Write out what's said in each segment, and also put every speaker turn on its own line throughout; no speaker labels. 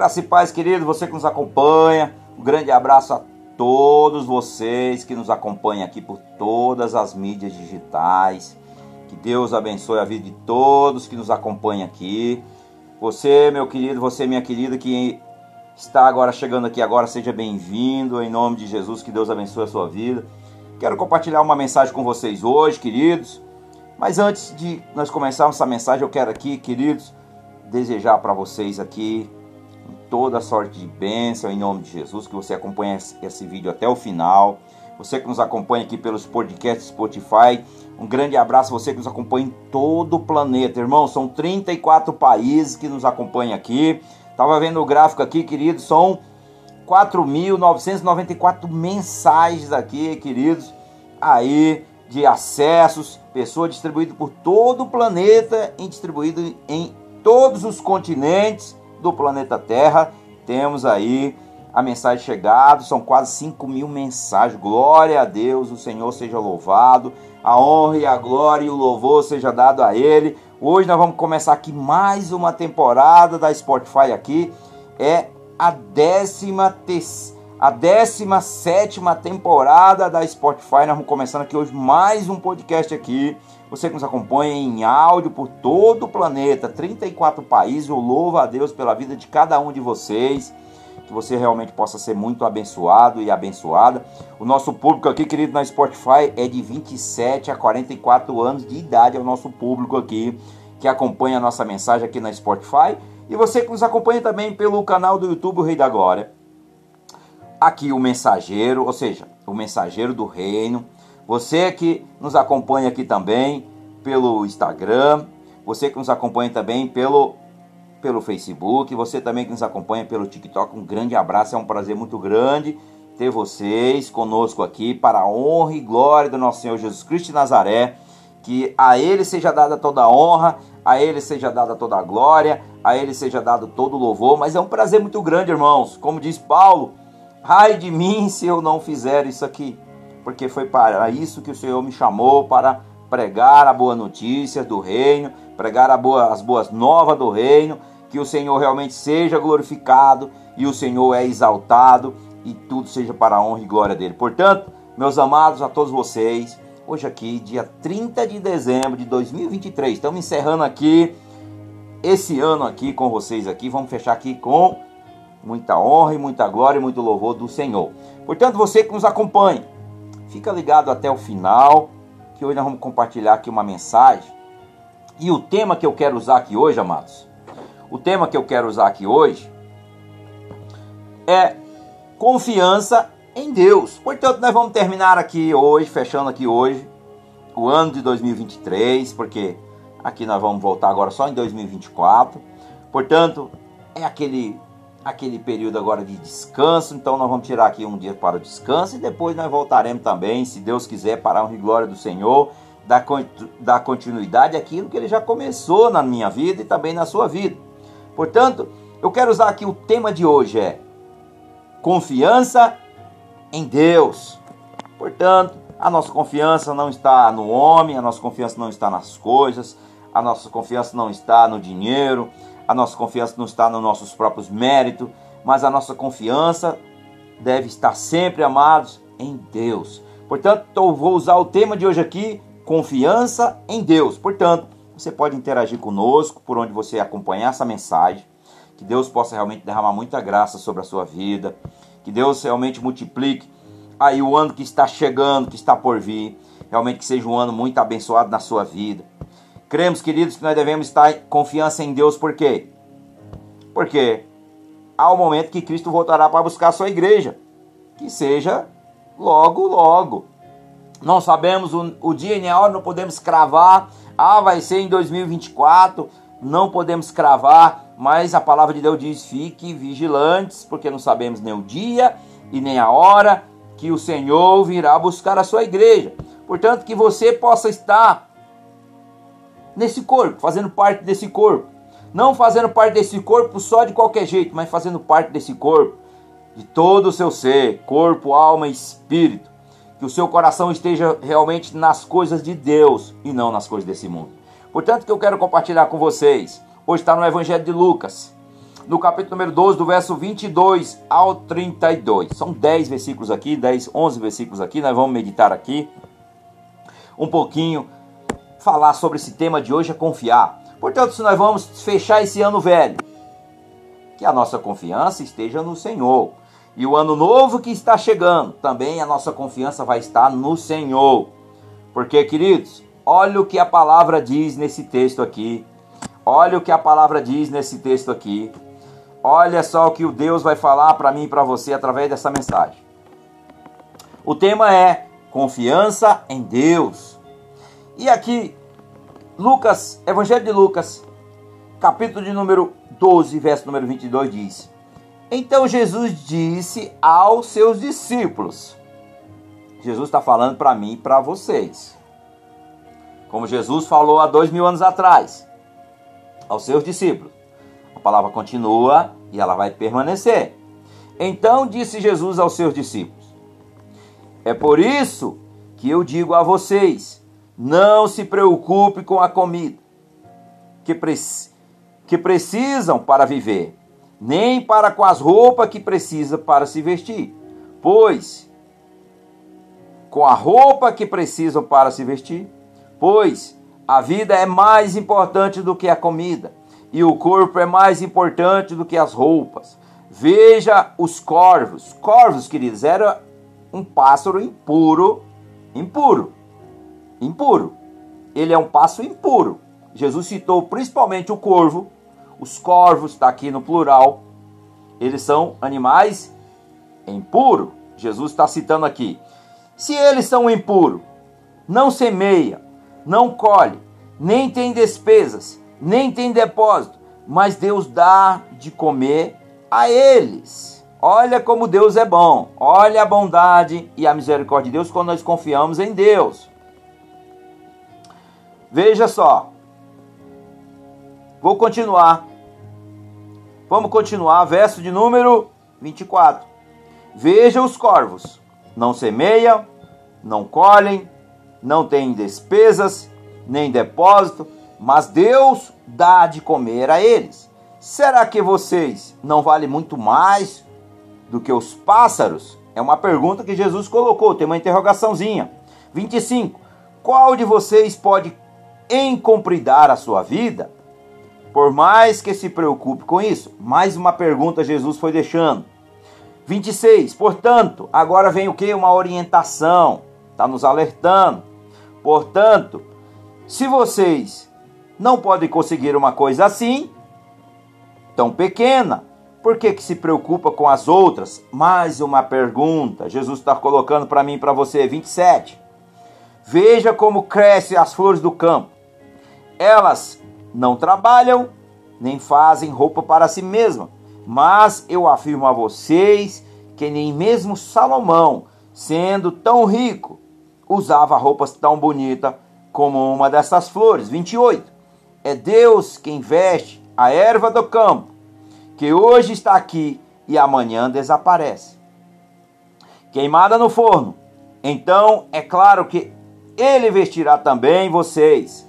Graça e paz, querido, você que nos acompanha. Um grande abraço a todos vocês que nos acompanham aqui por todas as mídias digitais. Que Deus abençoe a vida de todos que nos acompanham aqui. Você, meu querido, você, minha querida, que está agora chegando aqui agora, seja bem-vindo. Em nome de Jesus, que Deus abençoe a sua vida. Quero compartilhar uma mensagem com vocês hoje, queridos. Mas antes de nós começarmos essa mensagem, eu quero aqui, queridos, desejar para vocês aqui toda sorte de bênção em nome de Jesus, que você acompanhe esse vídeo até o final. Você que nos acompanha aqui pelos podcasts Spotify, um grande abraço você que nos acompanha em todo o planeta, irmão. São 34 países que nos acompanham aqui. Tava vendo o gráfico aqui, querido, são 4.994 mensagens aqui, queridos, aí de acessos, pessoas distribuídas por todo o planeta e distribuído em todos os continentes do planeta Terra. Temos aí a mensagem chegada, são quase 5 mil mensagens. Glória a Deus, o Senhor seja louvado, a honra e a glória e o louvor seja dado a Ele. Hoje nós vamos começar aqui mais uma temporada da Spotify aqui. É a décima a 17 temporada da Spotify. Nós vamos começando aqui hoje mais um podcast aqui. Você que nos acompanha em áudio por todo o planeta, 34 países. Eu louvo a Deus pela vida de cada um de vocês. Que você realmente possa ser muito abençoado e abençoada. O nosso público aqui, querido, na Spotify é de 27 a 44 anos de idade. É o nosso público aqui que acompanha a nossa mensagem aqui na Spotify e você que nos acompanha também pelo canal do YouTube O Rei da Glória. Aqui o mensageiro, ou seja, o mensageiro do reino. Você que nos acompanha aqui também pelo Instagram, você que nos acompanha também pelo pelo Facebook, você também que nos acompanha pelo TikTok, um grande abraço, é um prazer muito grande ter vocês conosco aqui para a honra e glória do nosso Senhor Jesus Cristo de Nazaré. Que a Ele seja dada toda a honra, a Ele seja dada toda a glória, a Ele seja dado todo o louvor. Mas é um prazer muito grande, irmãos. Como diz Paulo, ai de mim se eu não fizer isso aqui, porque foi para isso que o Senhor me chamou para pregar a boa notícia do reino, pregar boa, as boas novas do reino, que o Senhor realmente seja glorificado e o Senhor é exaltado e tudo seja para a honra e glória dele. Portanto, meus amados, a todos vocês, hoje aqui, dia 30 de dezembro de 2023. Estamos encerrando aqui esse ano aqui com vocês aqui. Vamos fechar aqui com muita honra e muita glória e muito louvor do Senhor. Portanto, você que nos acompanha, fica ligado até o final, que hoje nós vamos compartilhar aqui uma mensagem. E o tema que eu quero usar aqui hoje, amados, o tema que eu quero usar aqui hoje é confiança em Deus. Portanto, nós vamos terminar aqui hoje, fechando aqui hoje, o ano de 2023, porque aqui nós vamos voltar agora só em 2024. Portanto, é aquele aquele período agora de descanso, então nós vamos tirar aqui um dia para o descanso e depois nós voltaremos também, se Deus quiser, para a honra e glória do Senhor, dar, dar continuidade àquilo que Ele já começou na minha vida e também na sua vida. Portanto, eu quero usar aqui o tema de hoje é confiança em Deus. Portanto, a nossa confiança não está no homem, a nossa confiança não está nas coisas, a nossa confiança não está no dinheiro, a nossa confiança não está nos nossos próprios méritos, mas a nossa confiança deve estar sempre, amados, em Deus. Portanto, eu vou usar o tema de hoje aqui, confiança em Deus. Portanto, você pode interagir conosco por onde você acompanhar essa mensagem. Que Deus possa realmente derramar muita graça sobre a sua vida. Que Deus realmente multiplique aí o ano que está chegando, que está por vir. Realmente que seja um ano muito abençoado na sua vida. Cremos, queridos, que nós devemos estar em confiança em Deus, por quê? Porque há o momento que Cristo voltará para buscar a sua igreja. Que seja logo, logo. Não sabemos o, o dia nem a hora, não podemos cravar. Ah, vai ser em 2024. Não podemos cravar mas a palavra de Deus diz: fique vigilantes, porque não sabemos nem o dia e nem a hora que o Senhor virá buscar a sua igreja. Portanto, que você possa estar nesse corpo, fazendo parte desse corpo. Não fazendo parte desse corpo só de qualquer jeito, mas fazendo parte desse corpo, de todo o seu ser, corpo, alma e espírito. Que o seu coração esteja realmente nas coisas de Deus e não nas coisas desse mundo. Portanto, que eu quero compartilhar com vocês Hoje está no Evangelho de Lucas. no capítulo número 12, do verso 22 ao 32. São 10 versículos aqui, 10, 11 versículos aqui, nós vamos meditar aqui um pouquinho, falar sobre esse tema de hoje é confiar. Portanto, se nós vamos fechar esse ano velho, que a nossa confiança esteja no Senhor. E o ano novo que está chegando, também a nossa confiança vai estar no Senhor. Porque, queridos, olha o que a palavra diz nesse texto aqui. Olha o que a palavra diz nesse texto aqui. Olha só o que o Deus vai falar para mim e para você através dessa mensagem. O tema é confiança em Deus. E aqui, Lucas, Evangelho de Lucas, capítulo de número 12, verso número 22 diz: Então Jesus disse aos seus discípulos. Jesus está falando para mim e para vocês. Como Jesus falou há dois mil anos atrás, aos seus discípulos. A palavra continua e ela vai permanecer. Então disse Jesus aos seus discípulos: É por isso que eu digo a vocês: não se preocupe com a comida que, pre que precisam para viver, nem para com as roupas que precisa para se vestir. Pois com a roupa que precisam para se vestir, pois a vida é mais importante do que a comida e o corpo é mais importante do que as roupas. Veja os corvos. Corvos, queridos, era um pássaro impuro, impuro, impuro. Ele é um pássaro impuro. Jesus citou principalmente o corvo. Os corvos, está aqui no plural, eles são animais impuros. Jesus está citando aqui. Se eles são impuros, não semeia, não colhe, nem tem despesas, nem tem depósito, mas Deus dá de comer a eles. Olha como Deus é bom. Olha a bondade e a misericórdia de Deus quando nós confiamos em Deus. Veja só. Vou continuar. Vamos continuar, verso de número 24. Veja os corvos. Não semeiam, não colhem, não têm despesas, nem depósito, mas Deus dá de comer a eles. Será que vocês não valem muito mais do que os pássaros? É uma pergunta que Jesus colocou, tem uma interrogaçãozinha. 25. Qual de vocês pode encompridar a sua vida? Por mais que se preocupe com isso, mais uma pergunta Jesus foi deixando. 26. Portanto, agora vem o que? Uma orientação. Está nos alertando. Portanto, se vocês não podem conseguir uma coisa assim, tão pequena. Por que, que se preocupa com as outras? Mais uma pergunta. Jesus está colocando para mim e para você. 27. Veja como crescem as flores do campo. Elas não trabalham, nem fazem roupa para si mesmas. Mas eu afirmo a vocês que nem mesmo Salomão, sendo tão rico, usava roupas tão bonitas como uma dessas flores. 28. É Deus quem veste a erva do campo, que hoje está aqui e amanhã desaparece. Queimada no forno. Então é claro que ele vestirá também vocês,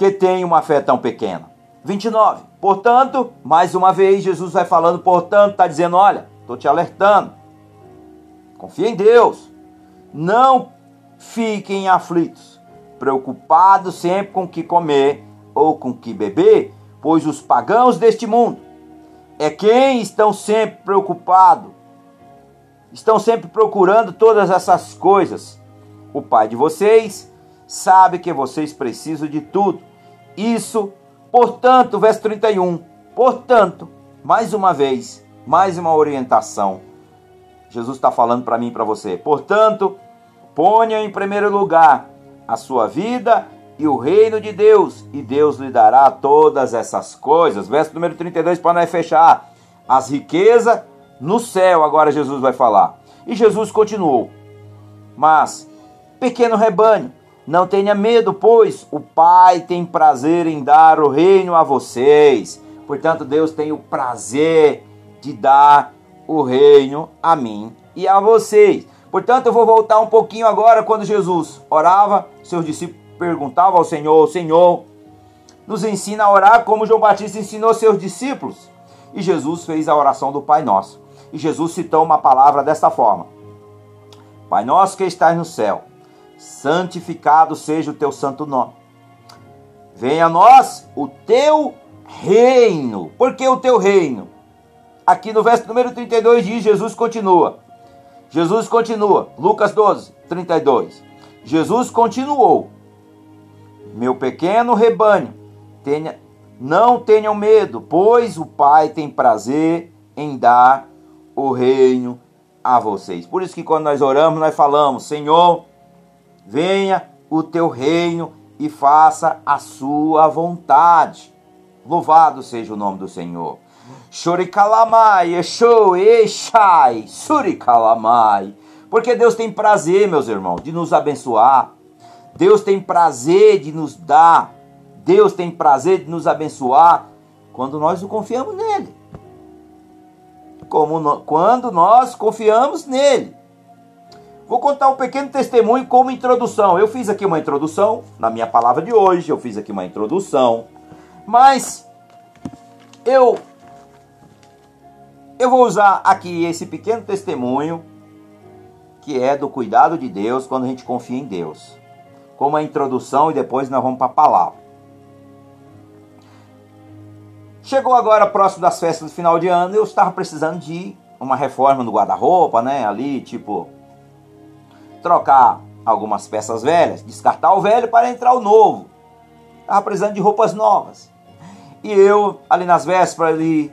que têm uma fé tão pequena. 29. Portanto, mais uma vez, Jesus vai falando, portanto, está dizendo: olha, estou te alertando. Confia em Deus. Não fiquem aflitos preocupados sempre com o que comer ou com o que beber, pois os pagãos deste mundo é quem estão sempre preocupados, estão sempre procurando todas essas coisas. O Pai de vocês sabe que vocês precisam de tudo. Isso, portanto, verso 31, portanto, mais uma vez, mais uma orientação. Jesus está falando para mim e para você. Portanto, ponha em primeiro lugar a sua vida e o reino de Deus, e Deus lhe dará todas essas coisas. Verso número 32 para nós fechar. As riquezas no céu, agora Jesus vai falar. E Jesus continuou: Mas, pequeno rebanho, não tenha medo, pois o Pai tem prazer em dar o reino a vocês. Portanto, Deus tem o prazer de dar o reino a mim e a vocês. Portanto, eu vou voltar um pouquinho agora quando Jesus orava, seus discípulos perguntavam ao Senhor: Senhor, nos ensina a orar como João Batista ensinou seus discípulos. E Jesus fez a oração do Pai Nosso. E Jesus citou uma palavra desta forma: Pai nosso que estás no céu, santificado seja o teu santo nome. Venha a nós o teu reino. Por que o teu reino? Aqui no verso número 32 diz: Jesus continua. Jesus continua. Lucas 12, 32. Jesus continuou. Meu pequeno rebanho, tenha, não tenham medo, pois o Pai tem prazer em dar o reino a vocês. Por isso que quando nós oramos, nós falamos: Senhor, venha o teu reino e faça a sua vontade. Louvado seja o nome do Senhor. Shurikalamai, Eshô, Eshai, Surikalamai. Porque Deus tem prazer, meus irmãos, de nos abençoar. Deus tem prazer de nos dar. Deus tem prazer de nos abençoar quando nós o confiamos nele. Como no, quando nós confiamos nele. Vou contar um pequeno testemunho como introdução. Eu fiz aqui uma introdução na minha palavra de hoje, eu fiz aqui uma introdução, mas eu eu vou usar aqui esse pequeno testemunho que é do cuidado de Deus quando a gente confia em Deus. Como a introdução e depois nós vamos para a palavra. Chegou agora próximo das festas do final de ano, eu estava precisando de uma reforma no guarda-roupa, né? Ali, tipo, trocar algumas peças velhas, descartar o velho para entrar o novo. Estava precisando de roupas novas. E eu, ali nas vésperas, ali,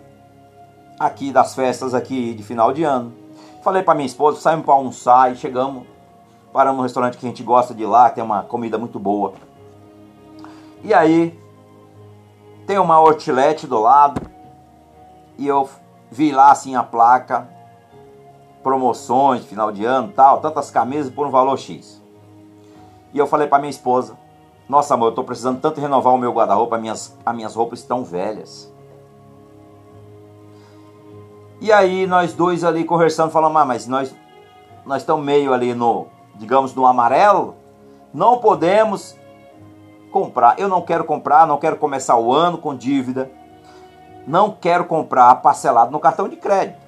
aqui das festas aqui de final de ano. Falei para minha esposa, saímos para almoçar e chegamos, paramos no restaurante que a gente gosta de lá, tem uma comida muito boa. E aí, tem uma outlet do lado, e eu vi lá assim a placa, promoções, final de ano tal, tantas camisas por um valor X. E eu falei para minha esposa, nossa amor, eu estou precisando tanto renovar o meu guarda-roupa, as minhas, as minhas roupas estão velhas. E aí nós dois ali conversando, falamos, ah, mas nós nós estamos meio ali no, digamos, no amarelo, não podemos comprar. Eu não quero comprar, não quero começar o ano com dívida. Não quero comprar parcelado no cartão de crédito.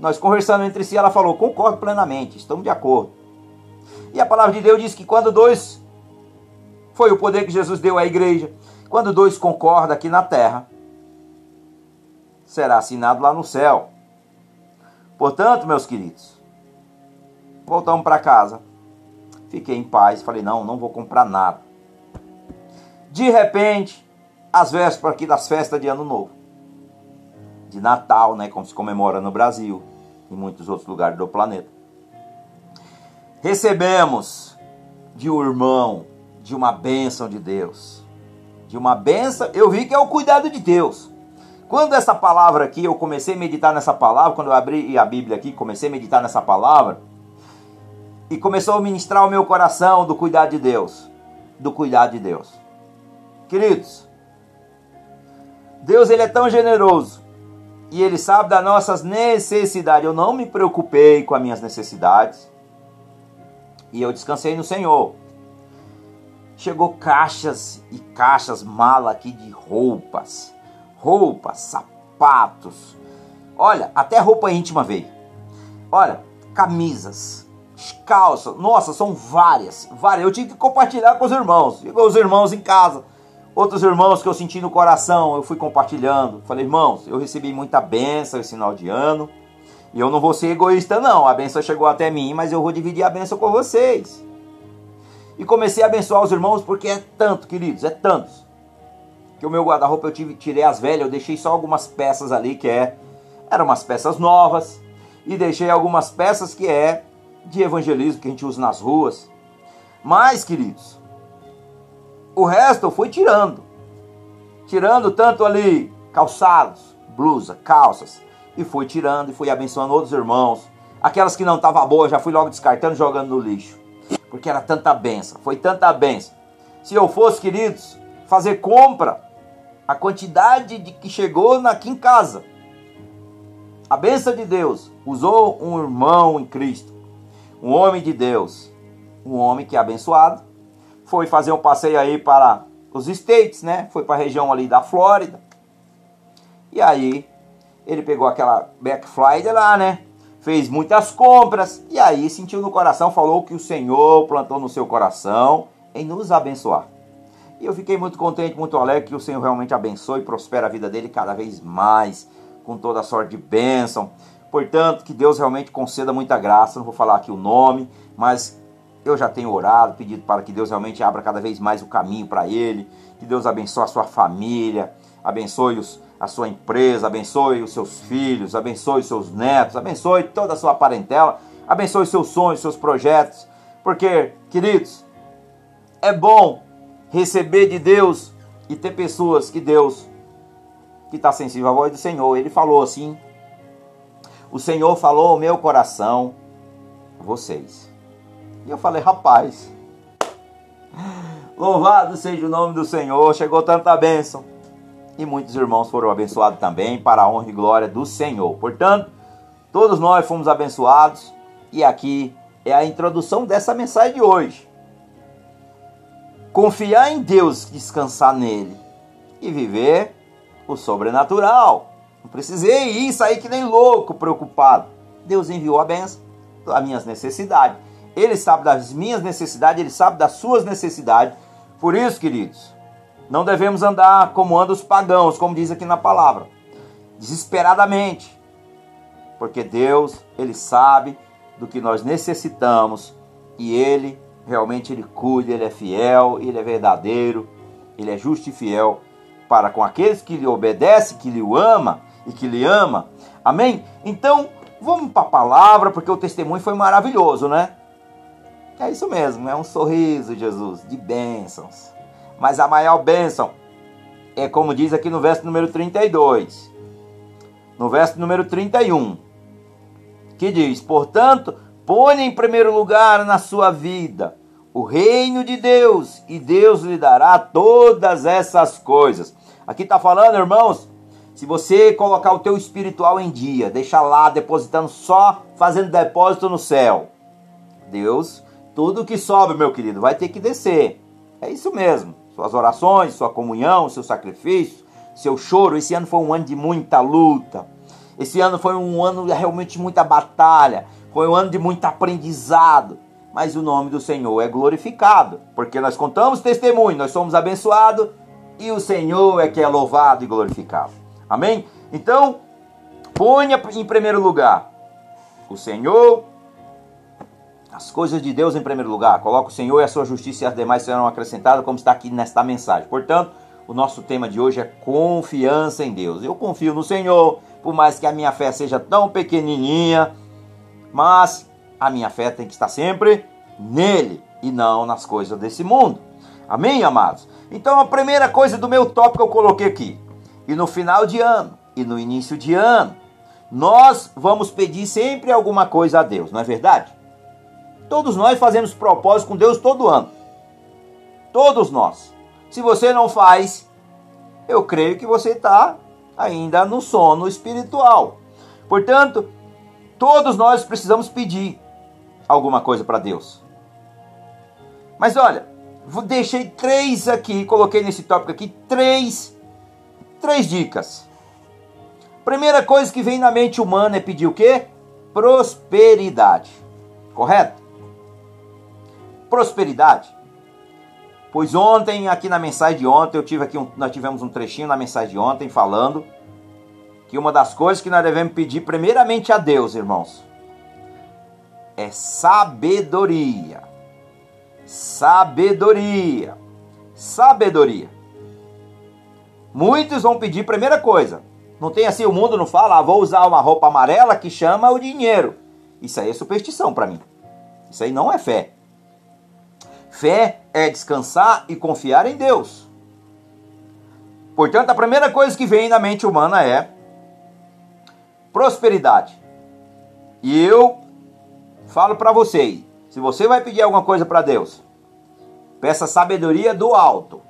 Nós conversando entre si, ela falou: "Concordo plenamente, estamos de acordo". E a palavra de Deus diz que quando dois foi o poder que Jesus deu à igreja, quando dois concordam aqui na terra, será assinado lá no céu. Portanto, meus queridos, voltamos para casa. Fiquei em paz, falei: não, não vou comprar nada. De repente, as vésperas aqui das festas de Ano Novo, de Natal, né, como se comemora no Brasil e muitos outros lugares do planeta. Recebemos de um irmão, de uma bênção de Deus. De uma bênção, eu vi que é o cuidado de Deus. Quando essa palavra aqui, eu comecei a meditar nessa palavra, quando eu abri a Bíblia aqui, comecei a meditar nessa palavra, e começou a ministrar o meu coração do cuidado de Deus. Do cuidado de Deus. Queridos, Deus ele é tão generoso e ele sabe das nossas necessidades. Eu não me preocupei com as minhas necessidades e eu descansei no Senhor. Chegou caixas e caixas, mala aqui de roupas roupas, sapatos. Olha, até roupa íntima veio. Olha, camisas, calças. Nossa, são várias, várias. Eu tive que compartilhar com os irmãos. Ficou os irmãos em casa. Outros irmãos que eu senti no coração, eu fui compartilhando. Falei, irmãos, eu recebi muita benção esse final de ano. E eu não vou ser egoísta, não. A benção chegou até mim, mas eu vou dividir a benção com vocês. E comecei a abençoar os irmãos porque é tanto, queridos, é tantos que o meu guarda-roupa eu tive, tirei as velhas, eu deixei só algumas peças ali que é eram umas peças novas e deixei algumas peças que é de evangelismo que a gente usa nas ruas. Mas, queridos, o resto eu fui tirando. Tirando tanto ali calçados, blusa, calças, e fui tirando e fui abençoando outros irmãos. Aquelas que não estavam boas, já fui logo descartando, jogando no lixo. Porque era tanta benção, foi tanta benção. Se eu fosse, queridos, fazer compra a quantidade de que chegou aqui em casa. A bênção de Deus usou um irmão em Cristo, um homem de Deus, um homem que é abençoado, foi fazer um passeio aí para os States, né? Foi para a região ali da Flórida. E aí ele pegou aquela Black Friday lá, né? Fez muitas compras e aí sentiu no coração, falou que o Senhor plantou no seu coração em nos abençoar. E eu fiquei muito contente, muito alegre que o Senhor realmente abençoe e prospera a vida dele cada vez mais, com toda a sorte de bênção. Portanto, que Deus realmente conceda muita graça. Não vou falar aqui o nome, mas eu já tenho orado, pedido para que Deus realmente abra cada vez mais o caminho para ele. Que Deus abençoe a sua família, abençoe os, a sua empresa, abençoe os seus filhos, abençoe os seus netos, abençoe toda a sua parentela, abençoe seus sonhos, seus projetos. Porque, queridos, é bom receber de Deus e ter pessoas que Deus, que está sensível à voz do Senhor, ele falou assim o Senhor falou ao meu coração, vocês. E eu falei, rapaz, louvado seja o nome do Senhor, chegou tanta bênção. E muitos irmãos foram abençoados também para a honra e glória do Senhor. Portanto, todos nós fomos abençoados e aqui é a introdução dessa mensagem de hoje. Confiar em Deus, descansar nele e viver o sobrenatural. Não precisei ir sair que nem louco, preocupado. Deus enviou a benção, as minhas necessidades. Ele sabe das minhas necessidades, ele sabe das suas necessidades. Por isso, queridos, não devemos andar como andam os pagãos, como diz aqui na palavra, desesperadamente. Porque Deus, ele sabe do que nós necessitamos e ele realmente ele cuida, ele é fiel, ele é verdadeiro, ele é justo e fiel para com aqueles que lhe obedecem, que lhe ama e que lhe ama. Amém? Então, vamos para a palavra, porque o testemunho foi maravilhoso, né? É isso mesmo, é um sorriso, Jesus, de bênçãos. Mas a maior bênção é como diz aqui no verso número 32. No verso número 31, que diz: Portanto, põe em primeiro lugar na sua vida o reino de Deus, e Deus lhe dará todas essas coisas. Aqui está falando, irmãos, se você colocar o teu espiritual em dia, deixar lá depositando só, fazendo depósito no céu, Deus, tudo que sobe, meu querido, vai ter que descer. É isso mesmo. Suas orações, sua comunhão, seu sacrifício, seu choro. Esse ano foi um ano de muita luta. Esse ano foi um ano realmente de muita batalha. Foi um ano de muito aprendizado. Mas o nome do Senhor é glorificado, porque nós contamos testemunho, nós somos abençoados e o Senhor é que é louvado e glorificado. Amém? Então, ponha em primeiro lugar o Senhor, as coisas de Deus em primeiro lugar. Coloca o Senhor e a sua justiça e as demais serão acrescentadas, como está aqui nesta mensagem. Portanto, o nosso tema de hoje é confiança em Deus. Eu confio no Senhor, por mais que a minha fé seja tão pequenininha, mas a minha fé tem que estar sempre nele e não nas coisas desse mundo. Amém, amados? Então, a primeira coisa do meu tópico eu coloquei aqui: e no final de ano e no início de ano, nós vamos pedir sempre alguma coisa a Deus, não é verdade? Todos nós fazemos propósito com Deus todo ano. Todos nós. Se você não faz, eu creio que você está ainda no sono espiritual. Portanto, todos nós precisamos pedir alguma coisa para Deus. Mas olha, deixei três aqui, coloquei nesse tópico aqui, três Três dicas. Primeira coisa que vem na mente humana é pedir o quê? Prosperidade. Correto? Prosperidade. Pois ontem, aqui na mensagem de ontem, eu tive aqui um, nós tivemos um trechinho na mensagem de ontem falando que uma das coisas que nós devemos pedir primeiramente a Deus, irmãos, é sabedoria. Sabedoria. Sabedoria. Muitos vão pedir primeira coisa. Não tem assim, o mundo não fala, ah, vou usar uma roupa amarela que chama o dinheiro. Isso aí é superstição para mim. Isso aí não é fé. Fé é descansar e confiar em Deus. Portanto, a primeira coisa que vem na mente humana é prosperidade. E eu falo para você, se você vai pedir alguma coisa para Deus, peça sabedoria do alto.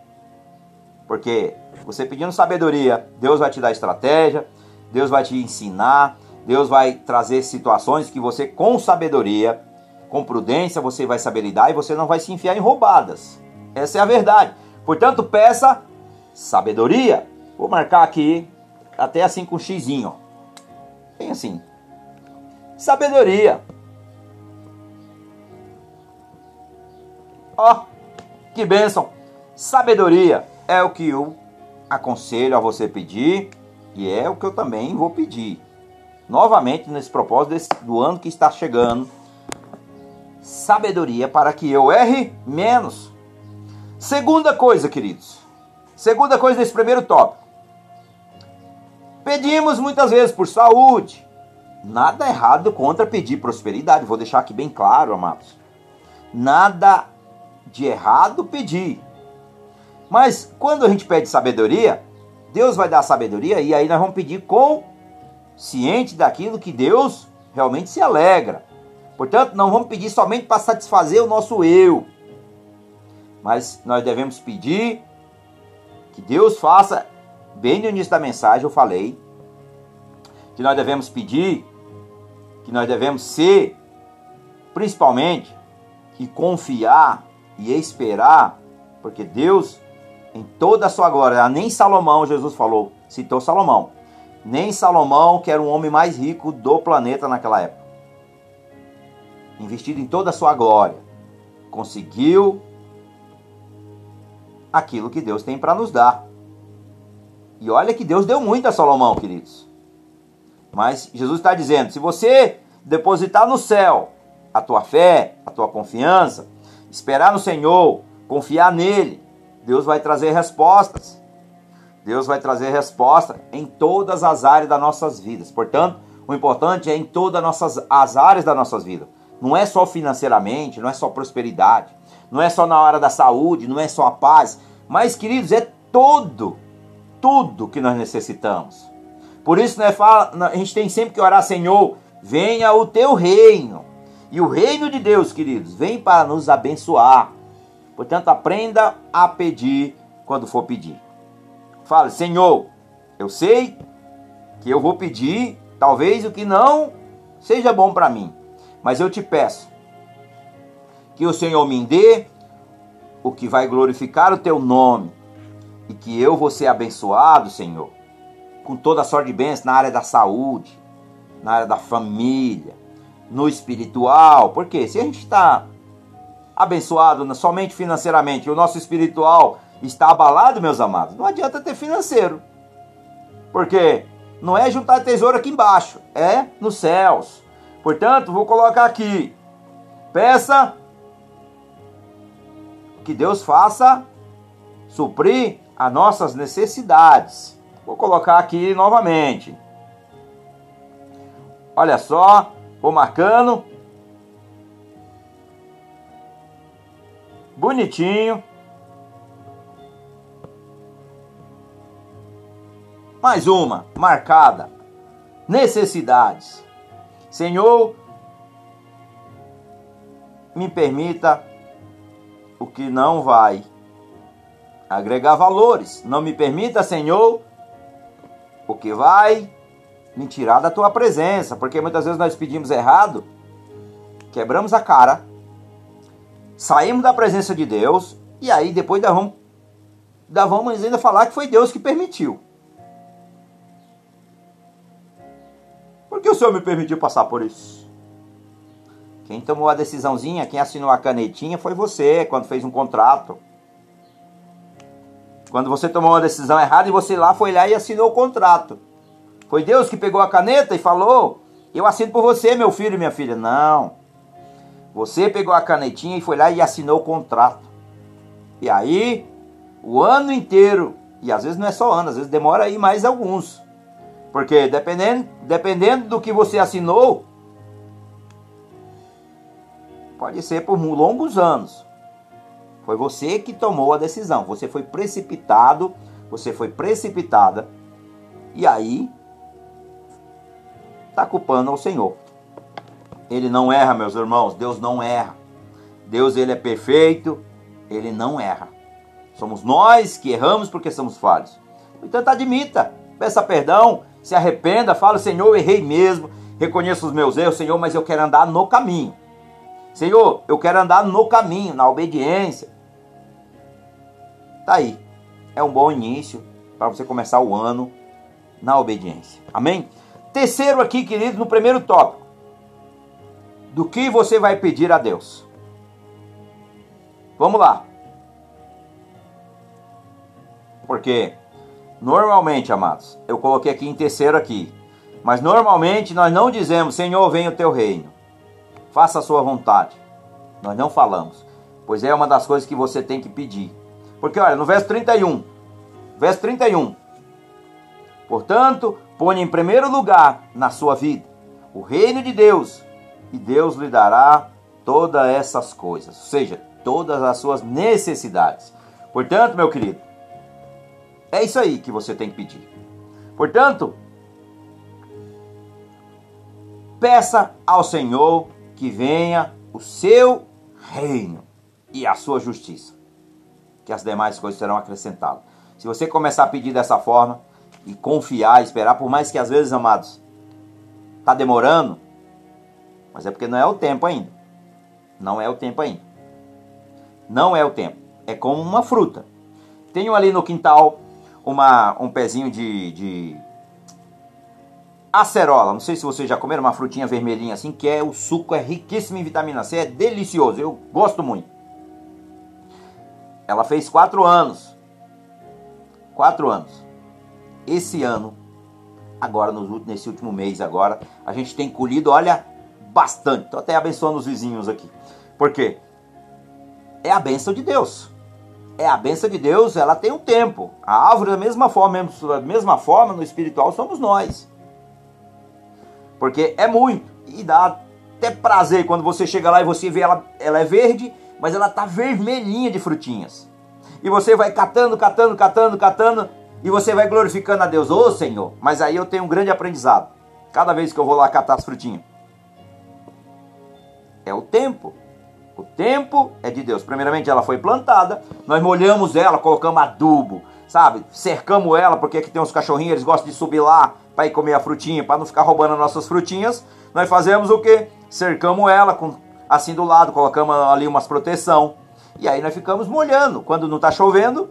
Porque você pedindo sabedoria, Deus vai te dar estratégia, Deus vai te ensinar, Deus vai trazer situações que você, com sabedoria, com prudência, você vai saber lidar e você não vai se enfiar em roubadas. Essa é a verdade. Portanto, peça sabedoria. Vou marcar aqui, até assim com um xizinho. Bem assim. Sabedoria. Ó, que bênção. Sabedoria é o que eu aconselho a você pedir e é o que eu também vou pedir. Novamente, nesse propósito desse, do ano que está chegando, sabedoria para que eu erre menos. Segunda coisa, queridos. Segunda coisa desse primeiro tópico. Pedimos muitas vezes por saúde. Nada errado contra pedir prosperidade. Vou deixar aqui bem claro, amados. Nada de errado pedir. Mas quando a gente pede sabedoria, Deus vai dar sabedoria e aí nós vamos pedir com ciente daquilo que Deus realmente se alegra. Portanto, não vamos pedir somente para satisfazer o nosso eu, mas nós devemos pedir que Deus faça, bem no início da mensagem eu falei, que nós devemos pedir, que nós devemos ser, principalmente, e confiar e esperar, porque Deus, em toda a sua glória, nem Salomão, Jesus falou, citou Salomão, nem Salomão, que era o homem mais rico do planeta naquela época, investido em toda a sua glória, conseguiu aquilo que Deus tem para nos dar. E olha que Deus deu muito a Salomão, queridos. Mas Jesus está dizendo: se você depositar no céu a tua fé, a tua confiança, esperar no Senhor, confiar nele, Deus vai trazer respostas. Deus vai trazer resposta em todas as áreas das nossas vidas. Portanto, o importante é em todas as áreas das nossas vidas. Não é só financeiramente, não é só prosperidade, não é só na hora da saúde, não é só a paz. Mas, queridos, é todo, tudo que nós necessitamos. Por isso, né, fala, a gente tem sempre que orar, Senhor, venha o teu reino. E o reino de Deus, queridos, vem para nos abençoar. Portanto, aprenda a pedir quando for pedir. Fale, Senhor, eu sei que eu vou pedir, talvez o que não seja bom para mim, mas eu te peço que o Senhor me dê o que vai glorificar o teu nome e que eu vou ser abençoado, Senhor, com toda a sorte de bênçãos na área da saúde, na área da família, no espiritual, porque se a gente está abençoado somente financeiramente e o nosso espiritual está abalado, meus amados, não adianta ter financeiro, porque não é juntar tesouro aqui embaixo, é nos céus. Portanto, vou colocar aqui: peça que Deus faça suprir as nossas necessidades. Vou colocar aqui novamente. Olha só, Vou marcando. Bonitinho. Mais uma, marcada. Necessidades. Senhor, me permita o que não vai agregar valores. Não me permita, Senhor, o que vai me tirar da tua presença, porque muitas vezes nós pedimos errado, quebramos a cara, saímos da presença de Deus e aí depois nós vamos, vamos ainda falar que foi Deus que permitiu. Senhor me permitiu passar por isso? Quem tomou a decisãozinha, quem assinou a canetinha foi você quando fez um contrato. Quando você tomou uma decisão errada e você lá foi lá e assinou o contrato. Foi Deus que pegou a caneta e falou: Eu assino por você, meu filho e minha filha. Não. Você pegou a canetinha e foi lá e assinou o contrato. E aí, o ano inteiro, e às vezes não é só ano, às vezes demora aí mais alguns. Porque dependendo, dependendo do que você assinou, pode ser por longos anos. Foi você que tomou a decisão. Você foi precipitado, você foi precipitada. E aí está culpando ao Senhor. Ele não erra, meus irmãos. Deus não erra. Deus ele é perfeito, ele não erra. Somos nós que erramos porque somos falhos. Portanto, admita, peça perdão, se arrependa, fala, Senhor, errei mesmo, reconheço os meus erros, Senhor, mas eu quero andar no caminho. Senhor, eu quero andar no caminho, na obediência. Tá aí. É um bom início para você começar o ano na obediência. Amém? Terceiro aqui, querido, no primeiro tópico. Do que você vai pedir a Deus? Vamos lá. Porque normalmente, amados, eu coloquei aqui em terceiro aqui. Mas normalmente nós não dizemos, Senhor, venha o teu reino. Faça a sua vontade. Nós não falamos. Pois é uma das coisas que você tem que pedir. Porque olha, no verso 31, verso 31. Portanto, ponha em primeiro lugar na sua vida o reino de Deus, e Deus lhe dará todas essas coisas, ou seja, todas as suas necessidades. Portanto, meu querido, é isso aí que você tem que pedir. Portanto, peça ao Senhor que venha o seu reino e a sua justiça, que as demais coisas serão acrescentadas. Se você começar a pedir dessa forma e confiar, esperar, por mais que às vezes, amados, está demorando, mas é porque não é o tempo ainda. Não é o tempo ainda. Não é o tempo. É como uma fruta. Tenho ali no quintal uma, um pezinho de, de acerola. Não sei se vocês já comeram uma frutinha vermelhinha assim, que é o suco é riquíssimo em vitamina C, é delicioso. Eu gosto muito. Ela fez quatro anos. Quatro anos. Esse ano, agora no, nesse último mês agora, a gente tem colhido, olha, bastante. Estou até abençoando os vizinhos aqui. Por quê? É a benção de Deus. É a benção de Deus, ela tem um tempo. A árvore da mesma forma, da mesma forma no espiritual somos nós. Porque é muito e dá até prazer quando você chega lá e você vê ela, ela é verde mas ela tá vermelhinha de frutinhas. E você vai catando, catando, catando, catando, e você vai glorificando a Deus. Ô oh, Senhor, mas aí eu tenho um grande aprendizado. Cada vez que eu vou lá catar as frutinhas. É o tempo. O tempo é de Deus. Primeiramente, ela foi plantada, nós molhamos ela, colocamos adubo, sabe? Cercamos ela, porque aqui tem uns cachorrinhos, eles gostam de subir lá para ir comer a frutinha, para não ficar roubando as nossas frutinhas. Nós fazemos o que? Cercamos ela com assim do lado, colocamos ali umas proteção. E aí nós ficamos molhando. Quando não está chovendo,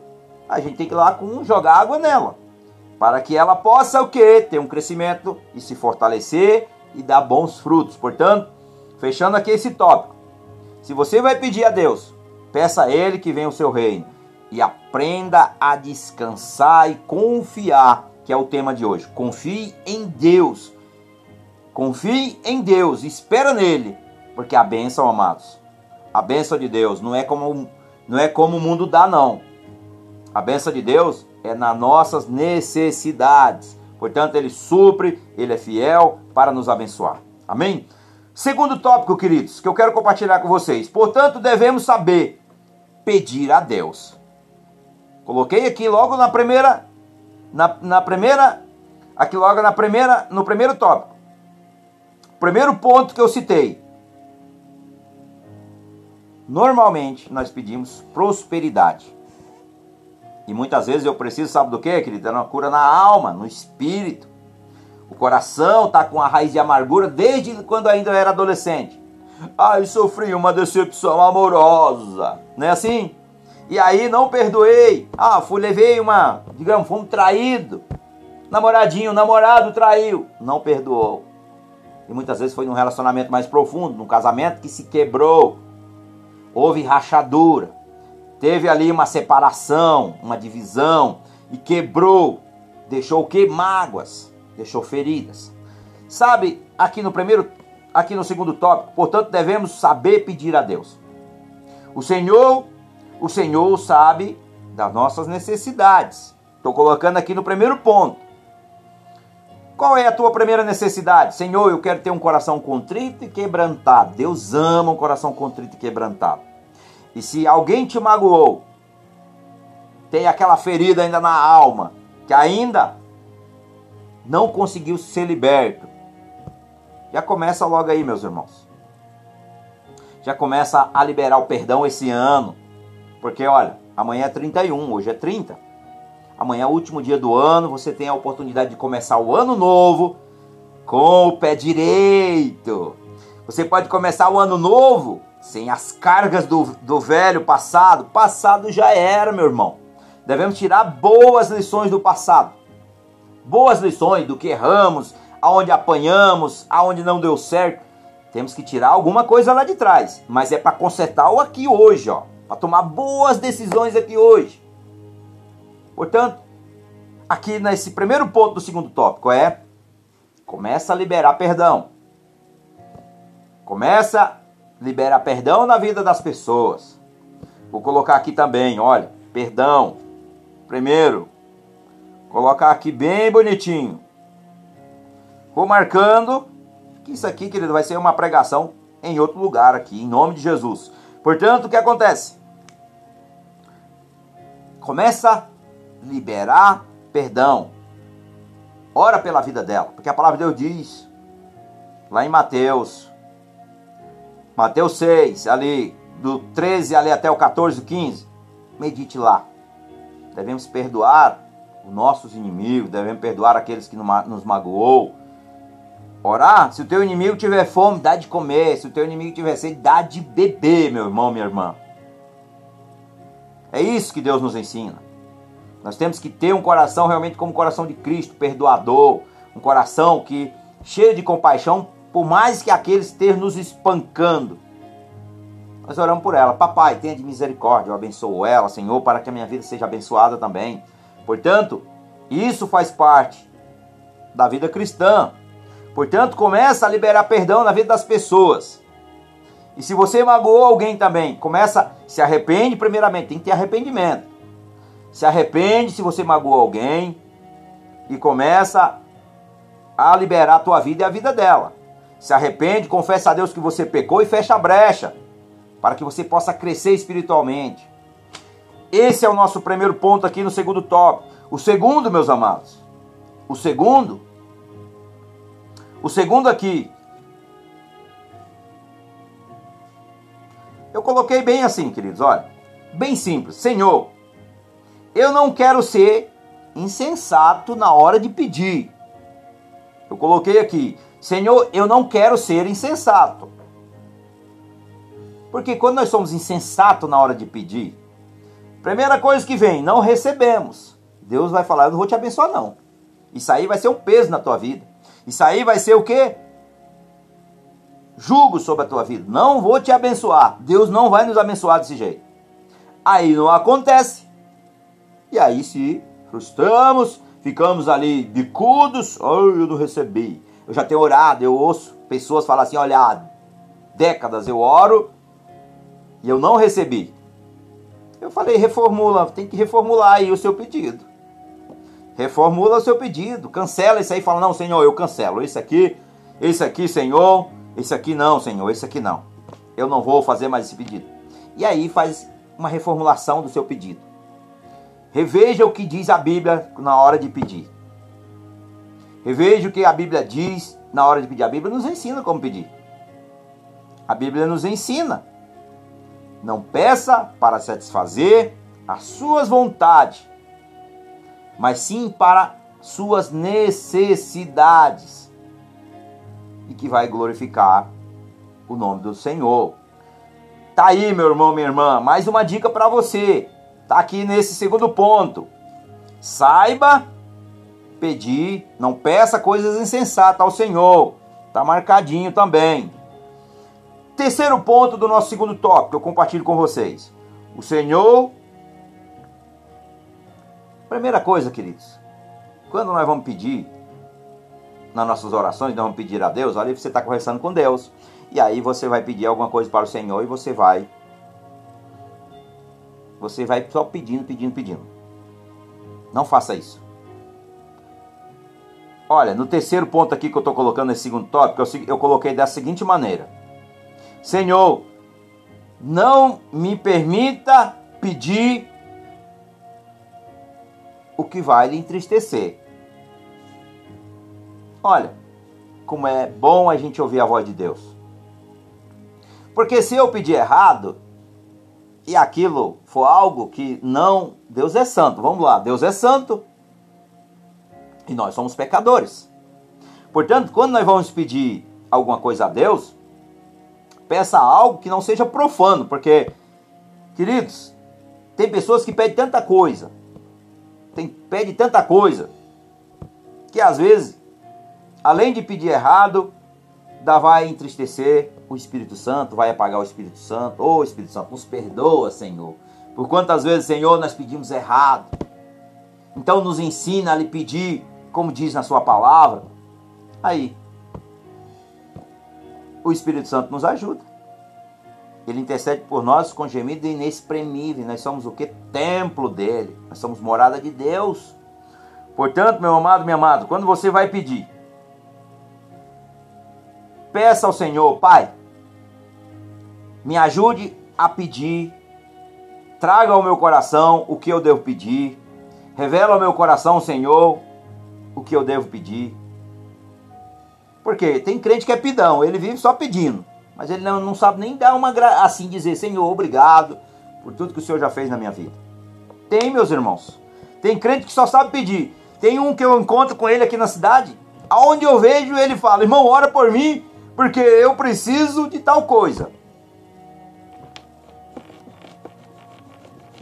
a gente tem que ir lá com jogar água nela. Para que ela possa o quê? Ter um crescimento e se fortalecer e dar bons frutos. Portanto, fechando aqui esse tópico. Se você vai pedir a Deus, peça a Ele que venha o seu reino. E aprenda a descansar e confiar, que é o tema de hoje. Confie em Deus. Confie em Deus, espera nele porque a bênção, amados, a bênção de Deus não é como, não é como o mundo dá, não. A bênção de Deus é nas nossas necessidades. Portanto, Ele supre, Ele é fiel para nos abençoar. Amém? Segundo tópico, queridos, que eu quero compartilhar com vocês. Portanto, devemos saber pedir a Deus. Coloquei aqui logo na primeira, na, na primeira, aqui logo na primeira, no primeiro tópico. Primeiro ponto que eu citei. Normalmente nós pedimos prosperidade. E muitas vezes eu preciso, sabe do que, querido? É uma cura na alma, no espírito. O coração está com a raiz de amargura desde quando ainda era adolescente. Ai, sofri uma decepção amorosa. Não é assim? E aí não perdoei. Ah, fui, levei uma, digamos, fomos traído. Namoradinho, namorado traiu. Não perdoou. E muitas vezes foi num relacionamento mais profundo, num casamento que se quebrou houve rachadura, teve ali uma separação, uma divisão e quebrou, deixou o que? Mágoas, deixou feridas. Sabe, aqui no primeiro, aqui no segundo tópico, portanto, devemos saber pedir a Deus. O Senhor, o Senhor sabe das nossas necessidades. Estou colocando aqui no primeiro ponto. Qual é a tua primeira necessidade? Senhor, eu quero ter um coração contrito e quebrantado. Deus ama um coração contrito e quebrantado. E se alguém te magoou, tem aquela ferida ainda na alma, que ainda não conseguiu ser liberto, já começa logo aí, meus irmãos. Já começa a liberar o perdão esse ano. Porque olha, amanhã é 31, hoje é 30. Amanhã é o último dia do ano, você tem a oportunidade de começar o ano novo com o pé direito. Você pode começar o ano novo sem as cargas do, do velho passado. Passado já era, meu irmão. devemos tirar boas lições do passado. Boas lições do que erramos, aonde apanhamos, aonde não deu certo. Temos que tirar alguma coisa lá de trás, mas é para consertar o aqui hoje, ó, para tomar boas decisões aqui hoje. Portanto, aqui nesse primeiro ponto do segundo tópico é começa a liberar perdão. Começa a liberar perdão na vida das pessoas. Vou colocar aqui também, olha, perdão. Primeiro, colocar aqui bem bonitinho. Vou marcando que isso aqui, querido, vai ser uma pregação em outro lugar aqui, em nome de Jesus. Portanto, o que acontece? Começa a liberar perdão. Ora pela vida dela, porque a palavra de Deus diz lá em Mateus, Mateus 6, ali do 13 ali até o 14, 15, medite lá. Devemos perdoar os nossos inimigos, devemos perdoar aqueles que nos magoou, Orar, se o teu inimigo tiver fome, dá de comer. Se o teu inimigo tiver sede, dá de beber, meu irmão, minha irmã. É isso que Deus nos ensina. Nós temos que ter um coração realmente como o coração de Cristo, perdoador, um coração que cheio de compaixão, por mais que aqueles estejam nos espancando. Nós oramos por ela. Papai, tenha de misericórdia, eu abençoo ela, Senhor, para que a minha vida seja abençoada também. Portanto, isso faz parte da vida cristã. Portanto, começa a liberar perdão na vida das pessoas. E se você magoou alguém também, começa, se arrepende primeiramente, tem que ter arrependimento. Se arrepende se você magoou alguém e começa a liberar a tua vida e a vida dela. Se arrepende, confessa a Deus que você pecou e fecha a brecha para que você possa crescer espiritualmente. Esse é o nosso primeiro ponto aqui no segundo tópico. O segundo, meus amados, o segundo o segundo aqui. Eu coloquei bem assim, queridos, olha. Bem simples. Senhor, eu não quero ser insensato na hora de pedir. Eu coloquei aqui, Senhor, eu não quero ser insensato. Porque quando nós somos insensatos na hora de pedir, primeira coisa que vem, não recebemos. Deus vai falar, eu não vou te abençoar não. Isso aí vai ser um peso na tua vida. Isso aí vai ser o quê? Julgo sobre a tua vida. Não vou te abençoar. Deus não vai nos abençoar desse jeito. Aí não acontece. E aí se frustramos, ficamos ali bicudos. Oh, eu não recebi. Eu já tenho orado, eu ouço pessoas falar assim: olha, décadas eu oro e eu não recebi. Eu falei, reformula, tem que reformular aí o seu pedido reformula o seu pedido, cancela isso aí, fala, não, Senhor, eu cancelo, esse aqui, esse aqui, Senhor, esse aqui não, Senhor, esse aqui não, eu não vou fazer mais esse pedido. E aí faz uma reformulação do seu pedido. Reveja o que diz a Bíblia na hora de pedir. Reveja o que a Bíblia diz na hora de pedir. A Bíblia nos ensina como pedir. A Bíblia nos ensina. Não peça para satisfazer as suas vontades, mas sim para suas necessidades e que vai glorificar o nome do Senhor. Tá aí, meu irmão, minha irmã, mais uma dica para você. Tá aqui nesse segundo ponto. Saiba pedir, não peça coisas insensatas ao Senhor. Tá marcadinho também. Terceiro ponto do nosso segundo tópico, eu compartilho com vocês. O Senhor Primeira coisa, queridos, quando nós vamos pedir, nas nossas orações, nós vamos pedir a Deus, ali você está conversando com Deus, e aí você vai pedir alguma coisa para o Senhor e você vai. Você vai só pedindo, pedindo, pedindo. Não faça isso. Olha, no terceiro ponto aqui que eu estou colocando nesse segundo tópico, eu, eu coloquei da seguinte maneira: Senhor, não me permita pedir o que vai lhe entristecer. Olha, como é bom a gente ouvir a voz de Deus. Porque se eu pedir errado e aquilo for algo que não. Deus é santo, vamos lá, Deus é santo e nós somos pecadores. Portanto, quando nós vamos pedir alguma coisa a Deus, peça algo que não seja profano, porque, queridos, tem pessoas que pedem tanta coisa, tem, pede tanta coisa, que às vezes, além de pedir errado, dá, vai entristecer o Espírito Santo, vai apagar o Espírito Santo. Ô oh, Espírito Santo, nos perdoa, Senhor. Por quantas vezes, Senhor, nós pedimos errado. Então nos ensina a lhe pedir, como diz na sua palavra. Aí, o Espírito Santo nos ajuda. Ele intercede por nós com gemido inexprimível. Nós somos o que? Templo dele. Nós somos morada de Deus. Portanto, meu amado, meu amado, quando você vai pedir, peça ao Senhor, Pai, me ajude a pedir, traga ao meu coração o que eu devo pedir, revela ao meu coração, Senhor, o que eu devo pedir. Porque tem crente que é pidão, ele vive só pedindo, mas ele não, não sabe nem dar uma assim dizer, Senhor, obrigado por tudo que o Senhor já fez na minha vida. Tem, meus irmãos. Tem crente que só sabe pedir. Tem um que eu encontro com ele aqui na cidade, aonde eu vejo ele fala: "Irmão, ora por mim, porque eu preciso de tal coisa".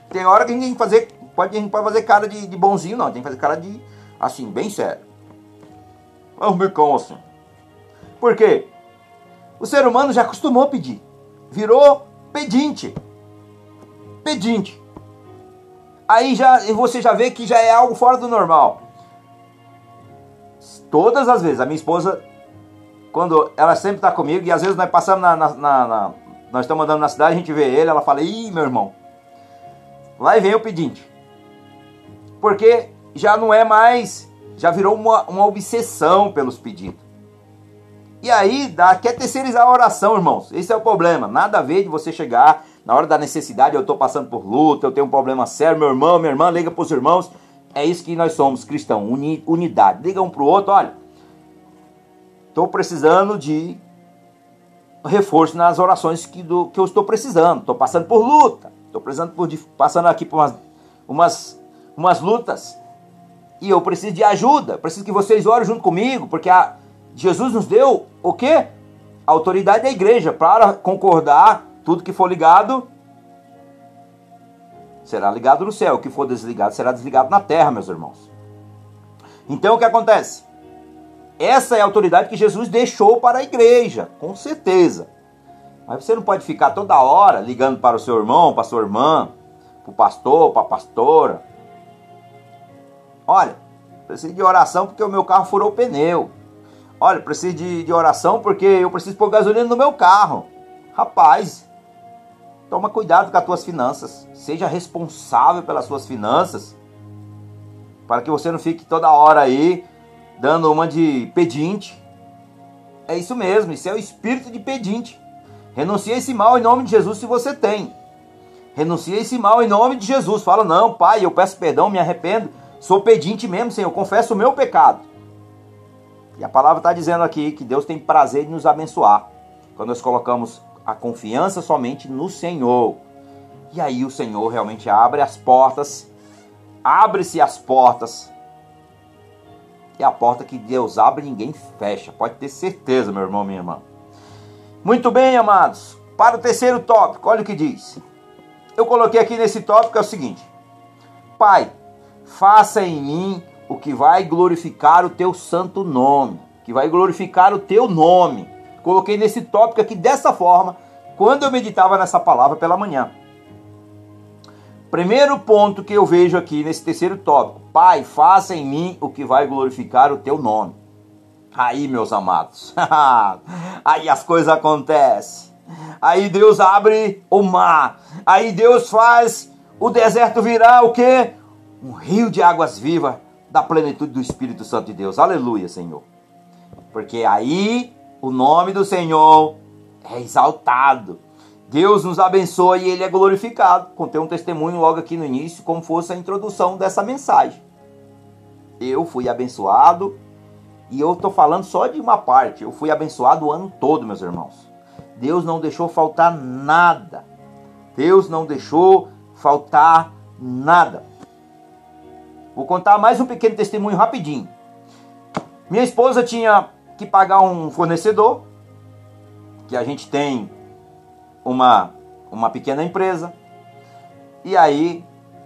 Tem hora que a gente tem que fazer, pode, a gente pode fazer cara de, de bonzinho, não, tem que fazer cara de assim, bem sério. É um bicão assim. Por quê? O ser humano já acostumou a pedir. Virou pedinte. Pedinte. Aí já você já vê que já é algo fora do normal. Todas as vezes, a minha esposa, quando ela sempre está comigo, e às vezes nós passamos na, na, na, na Nós estamos andando na cidade, a gente vê ele, ela fala, ih, meu irmão, lá vem o pedinte. Porque já não é mais, já virou uma, uma obsessão pelos pedidos. E aí dá, quer terceirizar a oração, irmãos. Esse é o problema. Nada a ver de você chegar na hora da necessidade, eu estou passando por luta, eu tenho um problema sério, meu irmão, minha irmã, liga para os irmãos. É isso que nós somos, cristãos, uni, unidade. Liga um para o outro, olha, estou precisando de reforço nas orações que, do, que eu estou precisando. Estou passando por luta, estou por, passando aqui por umas, umas, umas lutas. E eu preciso de ajuda, preciso que vocês orem junto comigo, porque a, Jesus nos deu o quê? A autoridade da igreja para concordar tudo que for ligado será ligado no céu. O que for desligado será desligado na terra, meus irmãos. Então o que acontece? Essa é a autoridade que Jesus deixou para a igreja, com certeza. Mas você não pode ficar toda hora ligando para o seu irmão, para a sua irmã, para o pastor, para a pastora. Olha, preciso de oração porque o meu carro furou o pneu. Olha, preciso de, de oração porque eu preciso pôr gasolina no meu carro. Rapaz, Toma cuidado com as tuas finanças. Seja responsável pelas suas finanças. Para que você não fique toda hora aí dando uma de pedinte. É isso mesmo, isso é o espírito de pedinte. Renuncia esse mal em nome de Jesus se você tem. Renuncia esse mal em nome de Jesus. Fala, não, pai, eu peço perdão, me arrependo. Sou pedinte mesmo, Senhor, confesso o meu pecado. E a palavra está dizendo aqui que Deus tem prazer em nos abençoar. Quando nós colocamos a confiança somente no Senhor. E aí o Senhor realmente abre as portas, abre-se as portas. E a porta que Deus abre, ninguém fecha. Pode ter certeza, meu irmão, minha irmã. Muito bem, amados. Para o terceiro tópico, olha o que diz. Eu coloquei aqui nesse tópico é o seguinte: Pai, faça em mim o que vai glorificar o teu santo nome, que vai glorificar o teu nome. Coloquei nesse tópico aqui dessa forma, quando eu meditava nessa palavra pela manhã. Primeiro ponto que eu vejo aqui nesse terceiro tópico: Pai, faça em mim o que vai glorificar o teu nome. Aí, meus amados, aí as coisas acontecem. Aí Deus abre o mar. Aí Deus faz o deserto virar o quê? Um rio de águas vivas da plenitude do Espírito Santo de Deus. Aleluia, Senhor. Porque aí o nome do Senhor é exaltado. Deus nos abençoa e Ele é glorificado. Contei um testemunho logo aqui no início, como fosse a introdução dessa mensagem. Eu fui abençoado e eu estou falando só de uma parte. Eu fui abençoado o ano todo, meus irmãos. Deus não deixou faltar nada. Deus não deixou faltar nada. Vou contar mais um pequeno testemunho rapidinho. Minha esposa tinha que pagar um fornecedor, que a gente tem uma, uma pequena empresa, e aí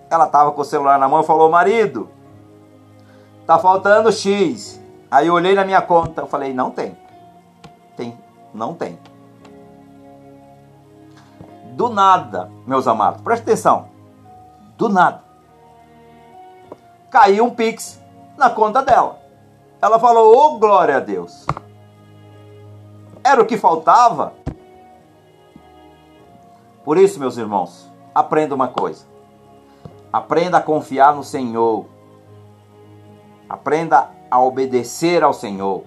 ela tava com o celular na mão e falou: "Marido, tá faltando X". Aí eu olhei na minha conta, eu falei: "Não tem". Tem, não tem. Do nada, meus amados, presta atenção. Do nada. Caiu um Pix na conta dela. Ela falou: Ô oh, glória a Deus. Era o que faltava. Por isso, meus irmãos, aprenda uma coisa. Aprenda a confiar no Senhor. Aprenda a obedecer ao Senhor.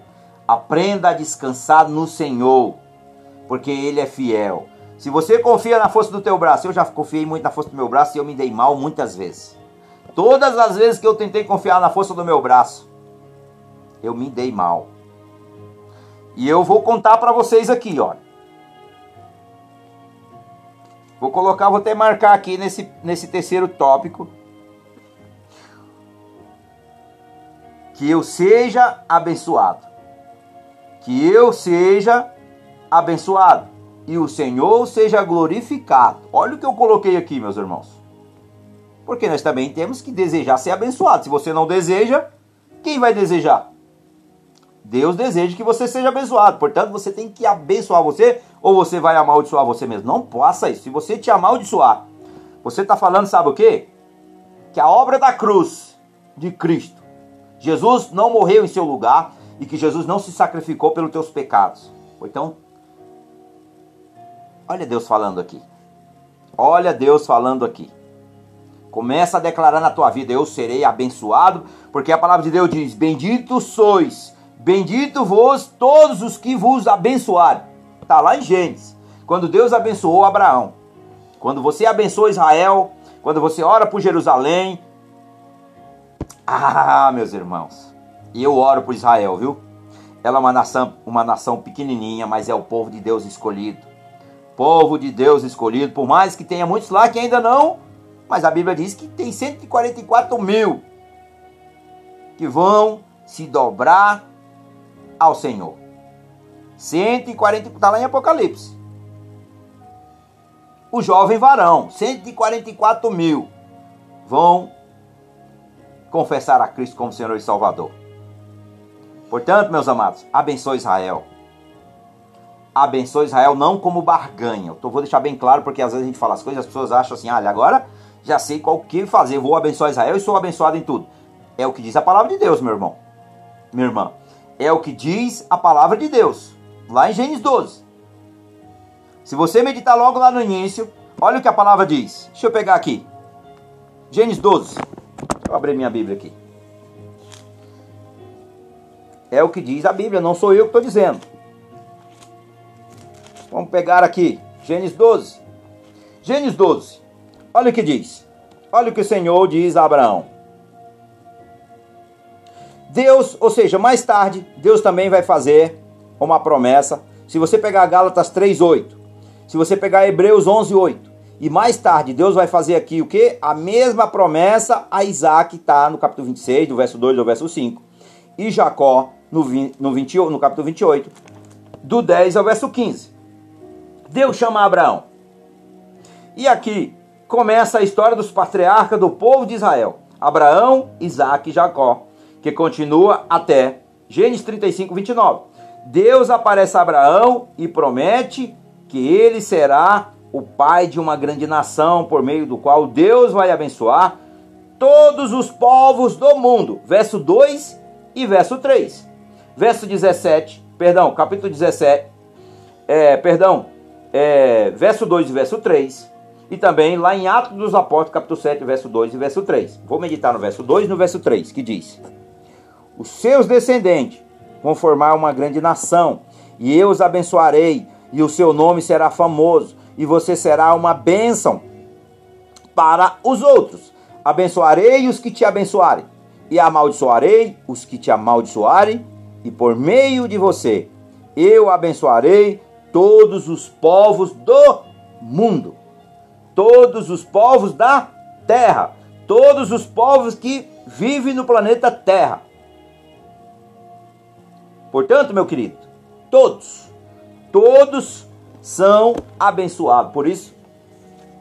Aprenda a descansar no Senhor, porque Ele é fiel. Se você confia na força do teu braço, eu já confiei muito na força do meu braço e eu me dei mal muitas vezes. Todas as vezes que eu tentei confiar na força do meu braço, eu me dei mal. E eu vou contar para vocês aqui, ó. Vou colocar, vou até marcar aqui nesse, nesse terceiro tópico. Que eu seja abençoado. Que eu seja abençoado. E o Senhor seja glorificado. Olha o que eu coloquei aqui, meus irmãos. Porque nós também temos que desejar ser abençoado. Se você não deseja, quem vai desejar? Deus deseja que você seja abençoado. Portanto, você tem que abençoar você ou você vai amaldiçoar você mesmo. Não faça isso. Se você te amaldiçoar, você está falando, sabe o quê? Que a obra da cruz de Cristo, Jesus não morreu em seu lugar e que Jesus não se sacrificou pelos teus pecados. Então, olha Deus falando aqui. Olha Deus falando aqui. Começa a declarar na tua vida: Eu serei abençoado, porque a palavra de Deus diz: Bendito sois Bendito vos todos os que vos abençoarem. Está lá em Gênesis. Quando Deus abençoou Abraão. Quando você abençoa Israel. Quando você ora por Jerusalém. Ah, meus irmãos. E eu oro por Israel, viu? Ela é uma nação, uma nação pequenininha, mas é o povo de Deus escolhido. Povo de Deus escolhido. Por mais que tenha muitos lá que ainda não. Mas a Bíblia diz que tem 144 mil que vão se dobrar ao Senhor. 140, está lá em Apocalipse. O jovem varão, 144 mil, vão confessar a Cristo como Senhor e Salvador. Portanto, meus amados, abençoe Israel. Abençoe Israel não como barganha. Eu vou deixar bem claro, porque às vezes a gente fala as coisas e as pessoas acham assim, olha, agora já sei qual que fazer, vou abençoar Israel e sou abençoado em tudo. É o que diz a palavra de Deus, meu irmão. Minha irmã. É o que diz a palavra de Deus, lá em Gênesis 12. Se você meditar logo lá no início, olha o que a palavra diz. Deixa eu pegar aqui. Gênesis 12. Deixa eu abrir minha Bíblia aqui. É o que diz a Bíblia, não sou eu que estou dizendo. Vamos pegar aqui. Gênesis 12. Gênesis 12. Olha o que diz. Olha o que o Senhor diz a Abraão. Deus, ou seja, mais tarde, Deus também vai fazer uma promessa. Se você pegar Gálatas 3:8, se você pegar Hebreus 11:8, e mais tarde Deus vai fazer aqui o que? A mesma promessa a Isaac está no capítulo 26, do verso 2 ao verso 5, e Jacó no, 20, no, 20, no capítulo 28, do 10 ao verso 15. Deus chama Abraão. E aqui começa a história dos patriarcas do povo de Israel: Abraão, Isaac e Jacó que continua até Gênesis 35, 29. Deus aparece a Abraão e promete que ele será o pai de uma grande nação, por meio do qual Deus vai abençoar todos os povos do mundo. Verso 2 e verso 3. Verso 17, perdão, capítulo 17, é, perdão, é, verso 2 e verso 3. E também lá em Atos dos Apóstolos, capítulo 7, verso 2 e verso 3. Vou meditar no verso 2 e no verso 3, que diz: os seus descendentes vão formar uma grande nação, e eu os abençoarei, e o seu nome será famoso, e você será uma bênção para os outros. Abençoarei os que te abençoarem, e amaldiçoarei os que te amaldiçoarem, e por meio de você eu abençoarei todos os povos do mundo, todos os povos da terra, todos os povos que vivem no planeta Terra. Portanto, meu querido, todos, todos são abençoados. Por isso,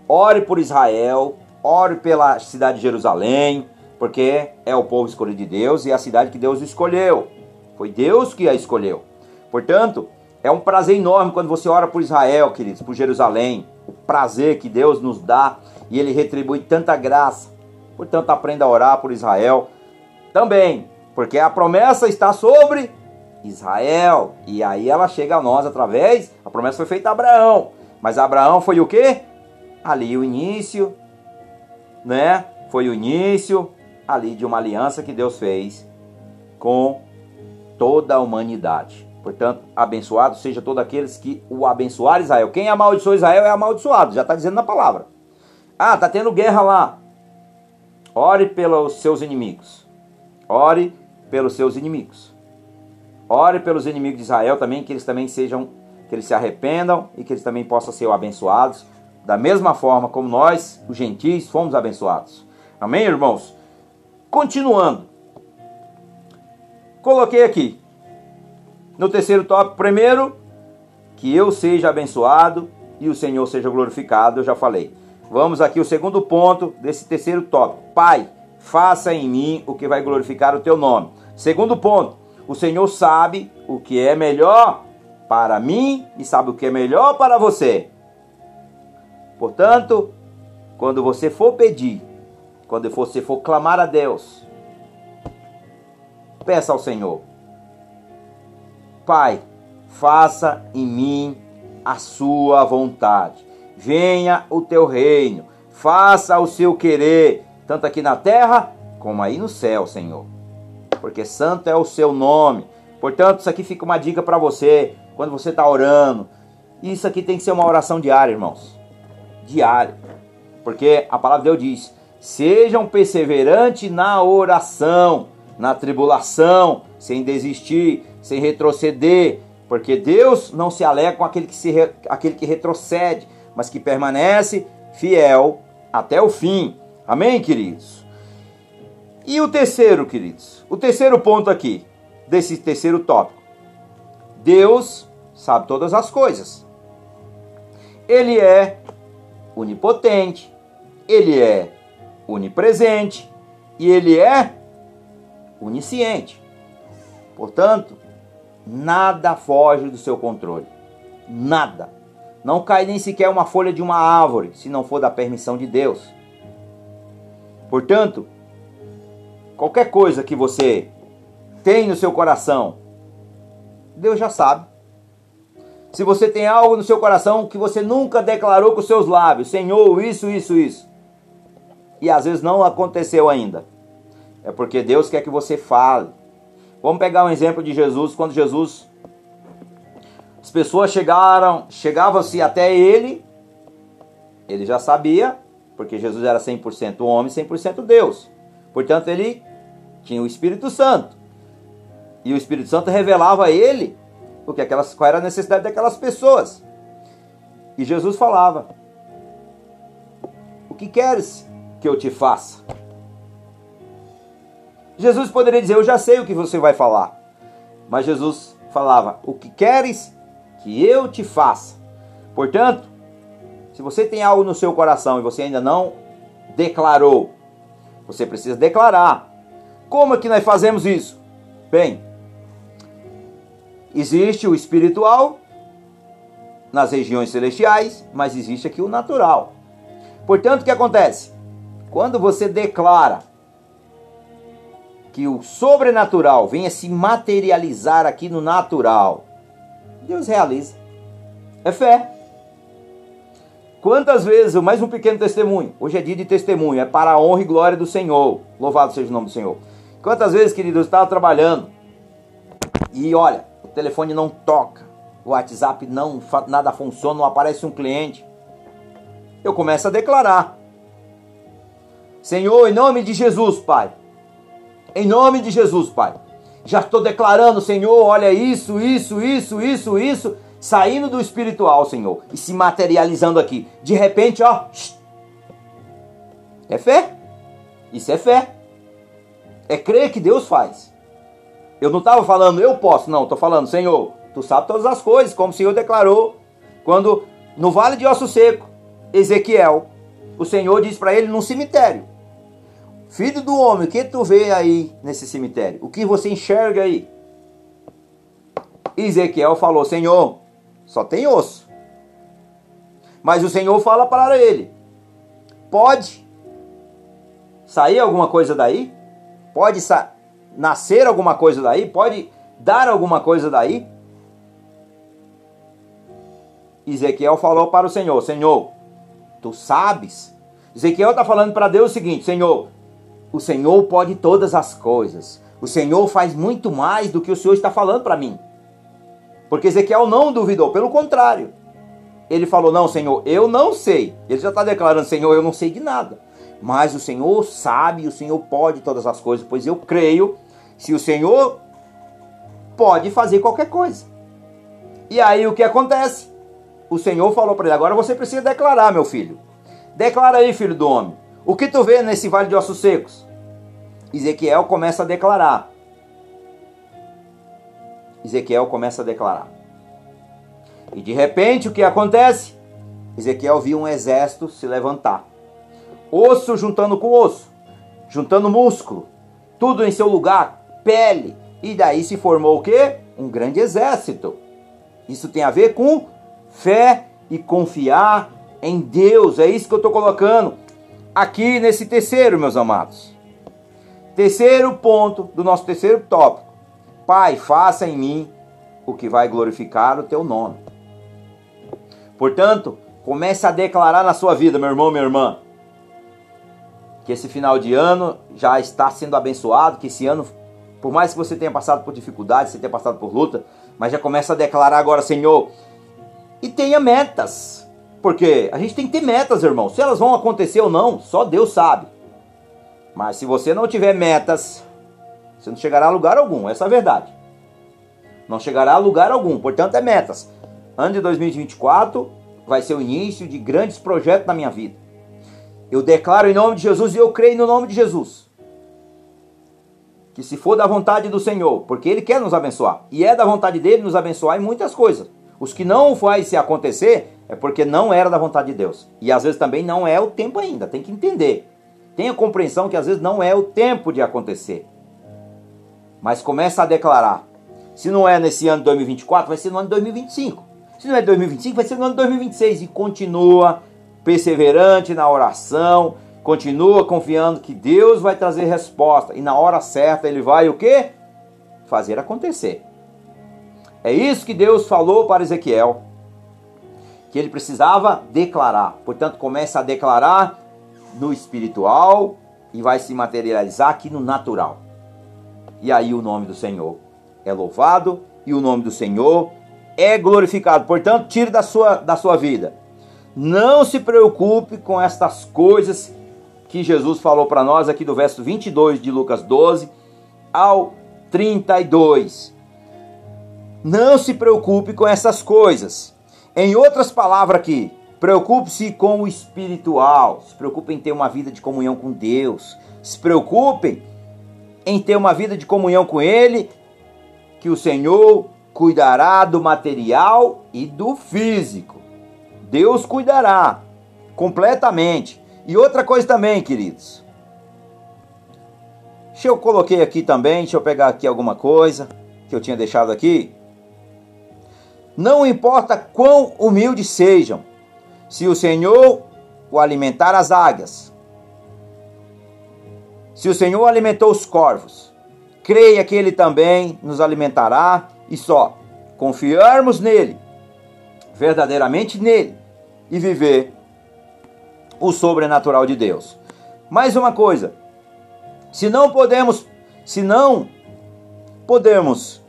ore por Israel, ore pela cidade de Jerusalém, porque é o povo escolhido de Deus e é a cidade que Deus escolheu. Foi Deus que a escolheu. Portanto, é um prazer enorme quando você ora por Israel, queridos, por Jerusalém. Prazer que Deus nos dá e Ele retribui tanta graça. Portanto, aprenda a orar por Israel também, porque a promessa está sobre Israel. E aí ela chega a nós através, a promessa foi feita a Abraão. Mas Abraão foi o quê? Ali o início, né? Foi o início ali de uma aliança que Deus fez com toda a humanidade. Portanto, abençoado seja todos aqueles que o abençoar Israel. Quem amaldiçoou Israel é amaldiçoado, já está dizendo na palavra. Ah, está tendo guerra lá. Ore pelos seus inimigos. Ore pelos seus inimigos. Ore pelos inimigos de Israel também, que eles também sejam, que eles se arrependam e que eles também possam ser abençoados, da mesma forma como nós, os gentis, fomos abençoados. Amém, irmãos? Continuando. Coloquei aqui no terceiro tópico, primeiro, que eu seja abençoado e o Senhor seja glorificado, eu já falei. Vamos aqui o segundo ponto desse terceiro tópico. Pai, faça em mim o que vai glorificar o teu nome. Segundo ponto, o Senhor sabe o que é melhor para mim e sabe o que é melhor para você. Portanto, quando você for pedir, quando você for clamar a Deus, peça ao Senhor Pai, faça em mim a sua vontade. Venha o teu reino, faça o seu querer, tanto aqui na terra como aí no céu, Senhor. Porque santo é o seu nome. Portanto, isso aqui fica uma dica para você, quando você está orando. Isso aqui tem que ser uma oração diária, irmãos. Diária. Porque a palavra de Deus diz: sejam perseverantes na oração, na tribulação, sem desistir sem retroceder, porque Deus não se alegra com aquele que, se, aquele que retrocede, mas que permanece fiel até o fim. Amém, queridos? E o terceiro, queridos? O terceiro ponto aqui, desse terceiro tópico. Deus sabe todas as coisas. Ele é onipotente, ele é onipresente e ele é onisciente. Portanto, Nada foge do seu controle. Nada. Não cai nem sequer uma folha de uma árvore, se não for da permissão de Deus. Portanto, qualquer coisa que você tem no seu coração, Deus já sabe. Se você tem algo no seu coração que você nunca declarou com seus lábios, Senhor, isso, isso, isso, e às vezes não aconteceu ainda, é porque Deus quer que você fale. Vamos pegar um exemplo de Jesus, quando Jesus as pessoas chegaram, chegavam-se até ele, ele já sabia, porque Jesus era 100% homem, 100% Deus. Portanto, ele tinha o Espírito Santo. E o Espírito Santo revelava a ele o que aquelas, qual era a necessidade daquelas pessoas. E Jesus falava: O que queres que eu te faça? Jesus poderia dizer: Eu já sei o que você vai falar. Mas Jesus falava: O que queres que eu te faça? Portanto, se você tem algo no seu coração e você ainda não declarou, você precisa declarar. Como é que nós fazemos isso? Bem, existe o espiritual nas regiões celestiais, mas existe aqui o natural. Portanto, o que acontece? Quando você declara que o sobrenatural venha se materializar aqui no natural, Deus realiza. É fé. Quantas vezes, mais um pequeno testemunho, hoje é dia de testemunho, é para a honra e glória do Senhor. Louvado seja o nome do Senhor. Quantas vezes, querido, eu estava trabalhando e olha, o telefone não toca, o WhatsApp não, nada funciona, não aparece um cliente. Eu começo a declarar: Senhor, em nome de Jesus, Pai, em nome de Jesus, Pai. Já estou declarando, Senhor, olha isso, isso, isso, isso, isso, saindo do espiritual, Senhor, e se materializando aqui. De repente, ó, é fé. Isso é fé. É crer que Deus faz. Eu não estava falando, eu posso, não, estou falando, Senhor, tu sabe todas as coisas, como o Senhor declarou, quando no vale de osso seco, Ezequiel, o Senhor diz para ele num cemitério: Filho do homem, o que tu vê aí nesse cemitério? O que você enxerga aí? Ezequiel falou: Senhor, só tem osso. Mas o Senhor fala para ele: Pode sair alguma coisa daí? Pode nascer alguma coisa daí? Pode dar alguma coisa daí? Ezequiel falou para o Senhor: Senhor, tu sabes. Ezequiel está falando para Deus o seguinte: Senhor, o Senhor pode todas as coisas. O Senhor faz muito mais do que o Senhor está falando para mim. Porque Ezequiel não duvidou, pelo contrário. Ele falou: Não, Senhor, eu não sei. Ele já está declarando: Senhor, eu não sei de nada. Mas o Senhor sabe, o Senhor pode todas as coisas, pois eu creio. Se o Senhor pode fazer qualquer coisa. E aí o que acontece? O Senhor falou para ele: Agora você precisa declarar, meu filho. Declara aí, filho do homem. O que tu vê nesse vale de ossos secos? Ezequiel começa a declarar. Ezequiel começa a declarar. E de repente o que acontece? Ezequiel viu um exército se levantar. Osso juntando com osso, juntando músculo, tudo em seu lugar, pele. E daí se formou o quê? Um grande exército. Isso tem a ver com fé e confiar em Deus. É isso que eu estou colocando aqui nesse terceiro, meus amados. Terceiro ponto do nosso terceiro tópico. Pai, faça em mim o que vai glorificar o teu nome. Portanto, comece a declarar na sua vida, meu irmão, minha irmã, que esse final de ano já está sendo abençoado, que esse ano, por mais que você tenha passado por dificuldades, você tenha passado por luta, mas já começa a declarar agora, Senhor, e tenha metas. Porque a gente tem que ter metas, irmão. Se elas vão acontecer ou não, só Deus sabe. Mas se você não tiver metas, você não chegará a lugar algum. Essa é a verdade. Não chegará a lugar algum. Portanto, é metas. Ano de 2024 vai ser o início de grandes projetos na minha vida. Eu declaro em nome de Jesus e eu creio no nome de Jesus. Que se for da vontade do Senhor, porque Ele quer nos abençoar, e é da vontade dele nos abençoar em muitas coisas. Os que não faz se acontecer é porque não era da vontade de Deus. E às vezes também não é o tempo ainda, tem que entender. Tenha compreensão que às vezes não é o tempo de acontecer. Mas começa a declarar. Se não é nesse ano de 2024, vai ser no ano de 2025. Se não é 2025, vai ser no ano de 2026. E continua perseverante na oração, continua confiando que Deus vai trazer resposta. E na hora certa ele vai o quê? Fazer acontecer. É isso que Deus falou para Ezequiel, que ele precisava declarar. Portanto, começa a declarar no espiritual e vai se materializar aqui no natural. E aí o nome do Senhor é louvado e o nome do Senhor é glorificado. Portanto, tire da sua, da sua vida. Não se preocupe com estas coisas que Jesus falou para nós aqui do verso 22 de Lucas 12 ao 32. Não se preocupe com essas coisas. Em outras palavras aqui, preocupe-se com o espiritual. Se preocupe em ter uma vida de comunhão com Deus. Se preocupem em ter uma vida de comunhão com Ele, que o Senhor cuidará do material e do físico. Deus cuidará completamente. E outra coisa também, queridos. Deixa eu coloquei aqui também, deixa eu pegar aqui alguma coisa que eu tinha deixado aqui. Não importa quão humildes sejam, se o Senhor o alimentar as águias, se o Senhor alimentou os corvos, creia que Ele também nos alimentará e só confiarmos nele, verdadeiramente nele, e viver o sobrenatural de Deus. Mais uma coisa, se não podemos, se não podemos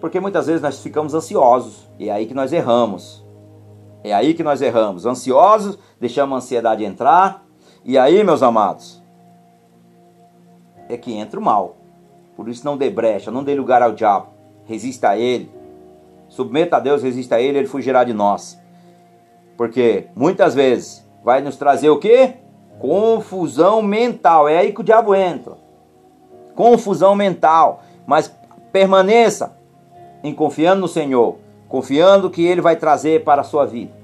porque muitas vezes nós ficamos ansiosos e é aí que nós erramos. É aí que nós erramos. Ansiosos, deixamos a ansiedade entrar. E aí, meus amados, é que entra o mal. Por isso não dê brecha, não dê lugar ao diabo. Resista a ele. Submeta a Deus, resista a ele, ele fugirá de nós. Porque muitas vezes vai nos trazer o quê? Confusão mental. É aí que o diabo entra. Confusão mental. Mas permaneça em confiando no Senhor, confiando que Ele vai trazer para a sua vida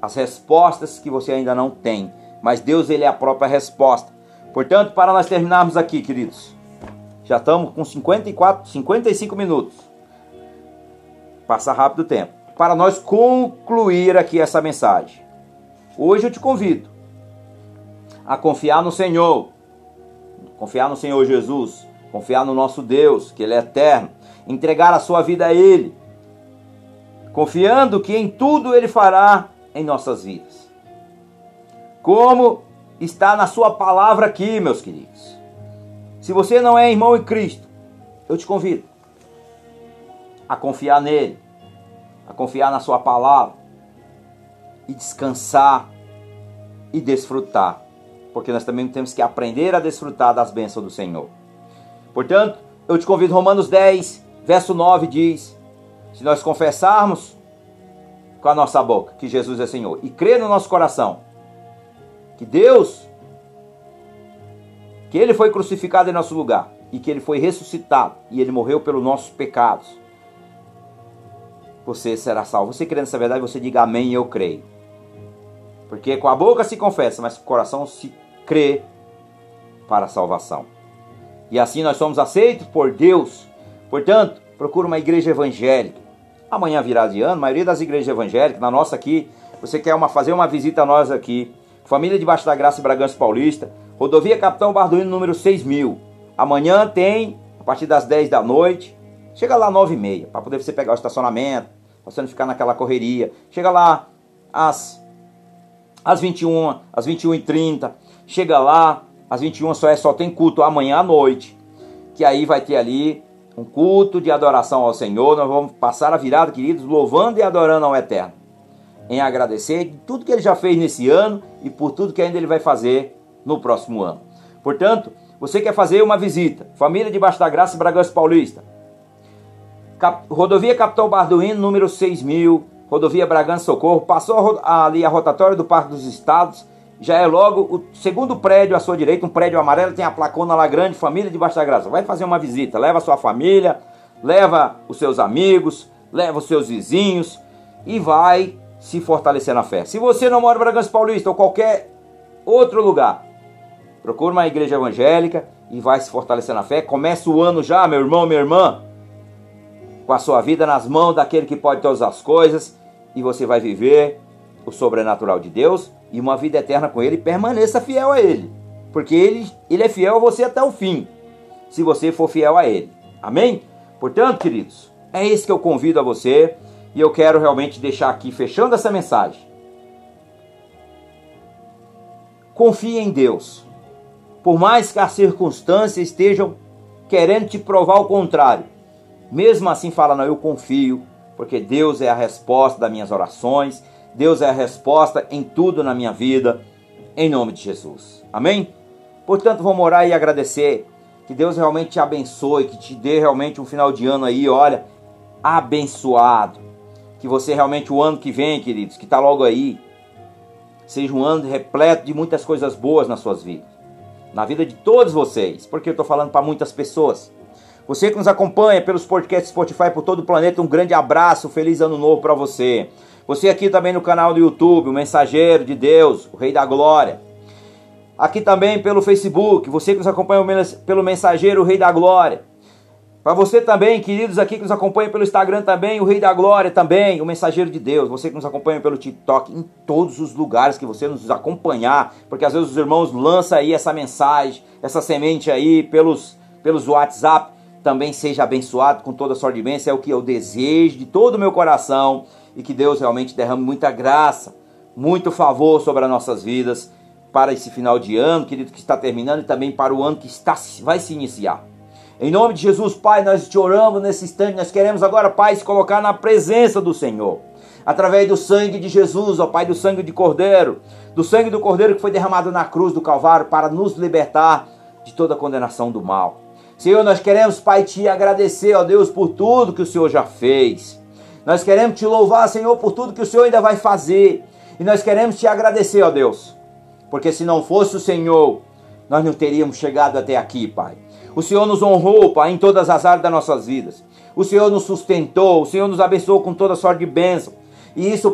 as respostas que você ainda não tem. Mas Deus, Ele é a própria resposta. Portanto, para nós terminarmos aqui, queridos, já estamos com 54, 55 minutos. Passa rápido o tempo. Para nós concluir aqui essa mensagem. Hoje eu te convido a confiar no Senhor, confiar no Senhor Jesus, confiar no nosso Deus, que Ele é eterno, entregar a sua vida a Ele, confiando que em tudo Ele fará em nossas vidas. Como está na Sua palavra aqui, meus queridos. Se você não é irmão em Cristo, eu te convido a confiar nele, a confiar na Sua palavra e descansar e desfrutar, porque nós também temos que aprender a desfrutar das bênçãos do Senhor. Portanto, eu te convido, Romanos 10, verso 9 diz: Se nós confessarmos com a nossa boca que Jesus é Senhor e crer no nosso coração que Deus, que Ele foi crucificado em nosso lugar e que Ele foi ressuscitado e Ele morreu pelos nossos pecados, você será salvo. Você crendo nessa verdade, você diga amém eu creio. Porque com a boca se confessa, mas com o coração se crê para a salvação e assim nós somos aceitos por Deus. Portanto, procura uma igreja evangélica. Amanhã virá de ano, a maioria das igrejas evangélicas, na nossa aqui, você quer uma, fazer uma visita a nós aqui. Família debaixo da Graça Bragança Paulista, rodovia Capitão Barduino número 6000. Amanhã tem, a partir das 10 da noite, chega lá às 9 e meia, para poder você pegar o estacionamento, para você não ficar naquela correria. Chega lá às, às 21, às 21 e 30 chega lá, às 21 só, é, só tem culto amanhã à noite. Que aí vai ter ali um culto de adoração ao Senhor. Nós vamos passar a virada, queridos, louvando e adorando ao Eterno. Em agradecer de tudo que ele já fez nesse ano e por tudo que ainda ele vai fazer no próximo ano. Portanto, você quer fazer uma visita, família debaixo da graça Bragança Paulista. Cap, rodovia Capitão Barduino, número 6000, rodovia Bragança Socorro, passou ali a rotatória do Parque dos Estados, já é logo o segundo prédio à sua direita, um prédio amarelo, tem a placona lá grande, família debaixo da graça. Vai fazer uma visita, leva a sua família, leva os seus amigos, leva os seus vizinhos e vai se fortalecer na fé. Se você não mora em Bragança Paulista ou qualquer outro lugar, procure uma igreja evangélica e vai se fortalecer na fé. Começa o ano já, meu irmão, minha irmã, com a sua vida nas mãos daquele que pode todas as coisas e você vai viver o sobrenatural de Deus e uma vida eterna com Ele, permaneça fiel a Ele. Porque Ele, ele é fiel a você até o fim, se você for fiel a Ele. Amém? Portanto, queridos, é isso que eu convido a você e eu quero realmente deixar aqui, fechando essa mensagem. Confie em Deus. Por mais que as circunstâncias estejam querendo te provar o contrário, mesmo assim fala, não, eu confio, porque Deus é a resposta das minhas orações, Deus é a resposta em tudo na minha vida, em nome de Jesus. Amém? Portanto, vamos orar e agradecer. Que Deus realmente te abençoe, que te dê realmente um final de ano aí, olha, abençoado. Que você realmente, o ano que vem, queridos, que está logo aí, seja um ano repleto de muitas coisas boas nas suas vidas. Na vida de todos vocês, porque eu estou falando para muitas pessoas. Você que nos acompanha pelos podcasts Spotify por todo o planeta, um grande abraço, feliz ano novo para você. Você aqui também no canal do YouTube, o Mensageiro de Deus, o Rei da Glória. Aqui também pelo Facebook, você que nos acompanha pelo Mensageiro, o Rei da Glória. Para você também, queridos aqui que nos acompanham pelo Instagram também, o Rei da Glória também, o Mensageiro de Deus. Você que nos acompanha pelo TikTok, em todos os lugares que você nos acompanhar, porque às vezes os irmãos lançam aí essa mensagem, essa semente aí pelos, pelos WhatsApp. Também seja abençoado com toda a sorte de bênção, é o que eu desejo de todo o meu coração e que Deus realmente derrame muita graça, muito favor sobre as nossas vidas para esse final de ano, querido, que está terminando e também para o ano que está, vai se iniciar. Em nome de Jesus, Pai, nós te oramos nesse instante, nós queremos agora, Pai, se colocar na presença do Senhor. Através do sangue de Jesus, ó Pai, do sangue de Cordeiro, do sangue do Cordeiro que foi derramado na cruz do Calvário para nos libertar de toda condenação do mal. Senhor, nós queremos, Pai, te agradecer, ó Deus, por tudo que o Senhor já fez. Nós queremos te louvar, Senhor, por tudo que o Senhor ainda vai fazer. E nós queremos te agradecer, ó Deus. Porque se não fosse o Senhor, nós não teríamos chegado até aqui, Pai. O Senhor nos honrou, Pai, em todas as áreas das nossas vidas. O Senhor nos sustentou, o Senhor nos abençoou com toda sorte de bênção. E isso,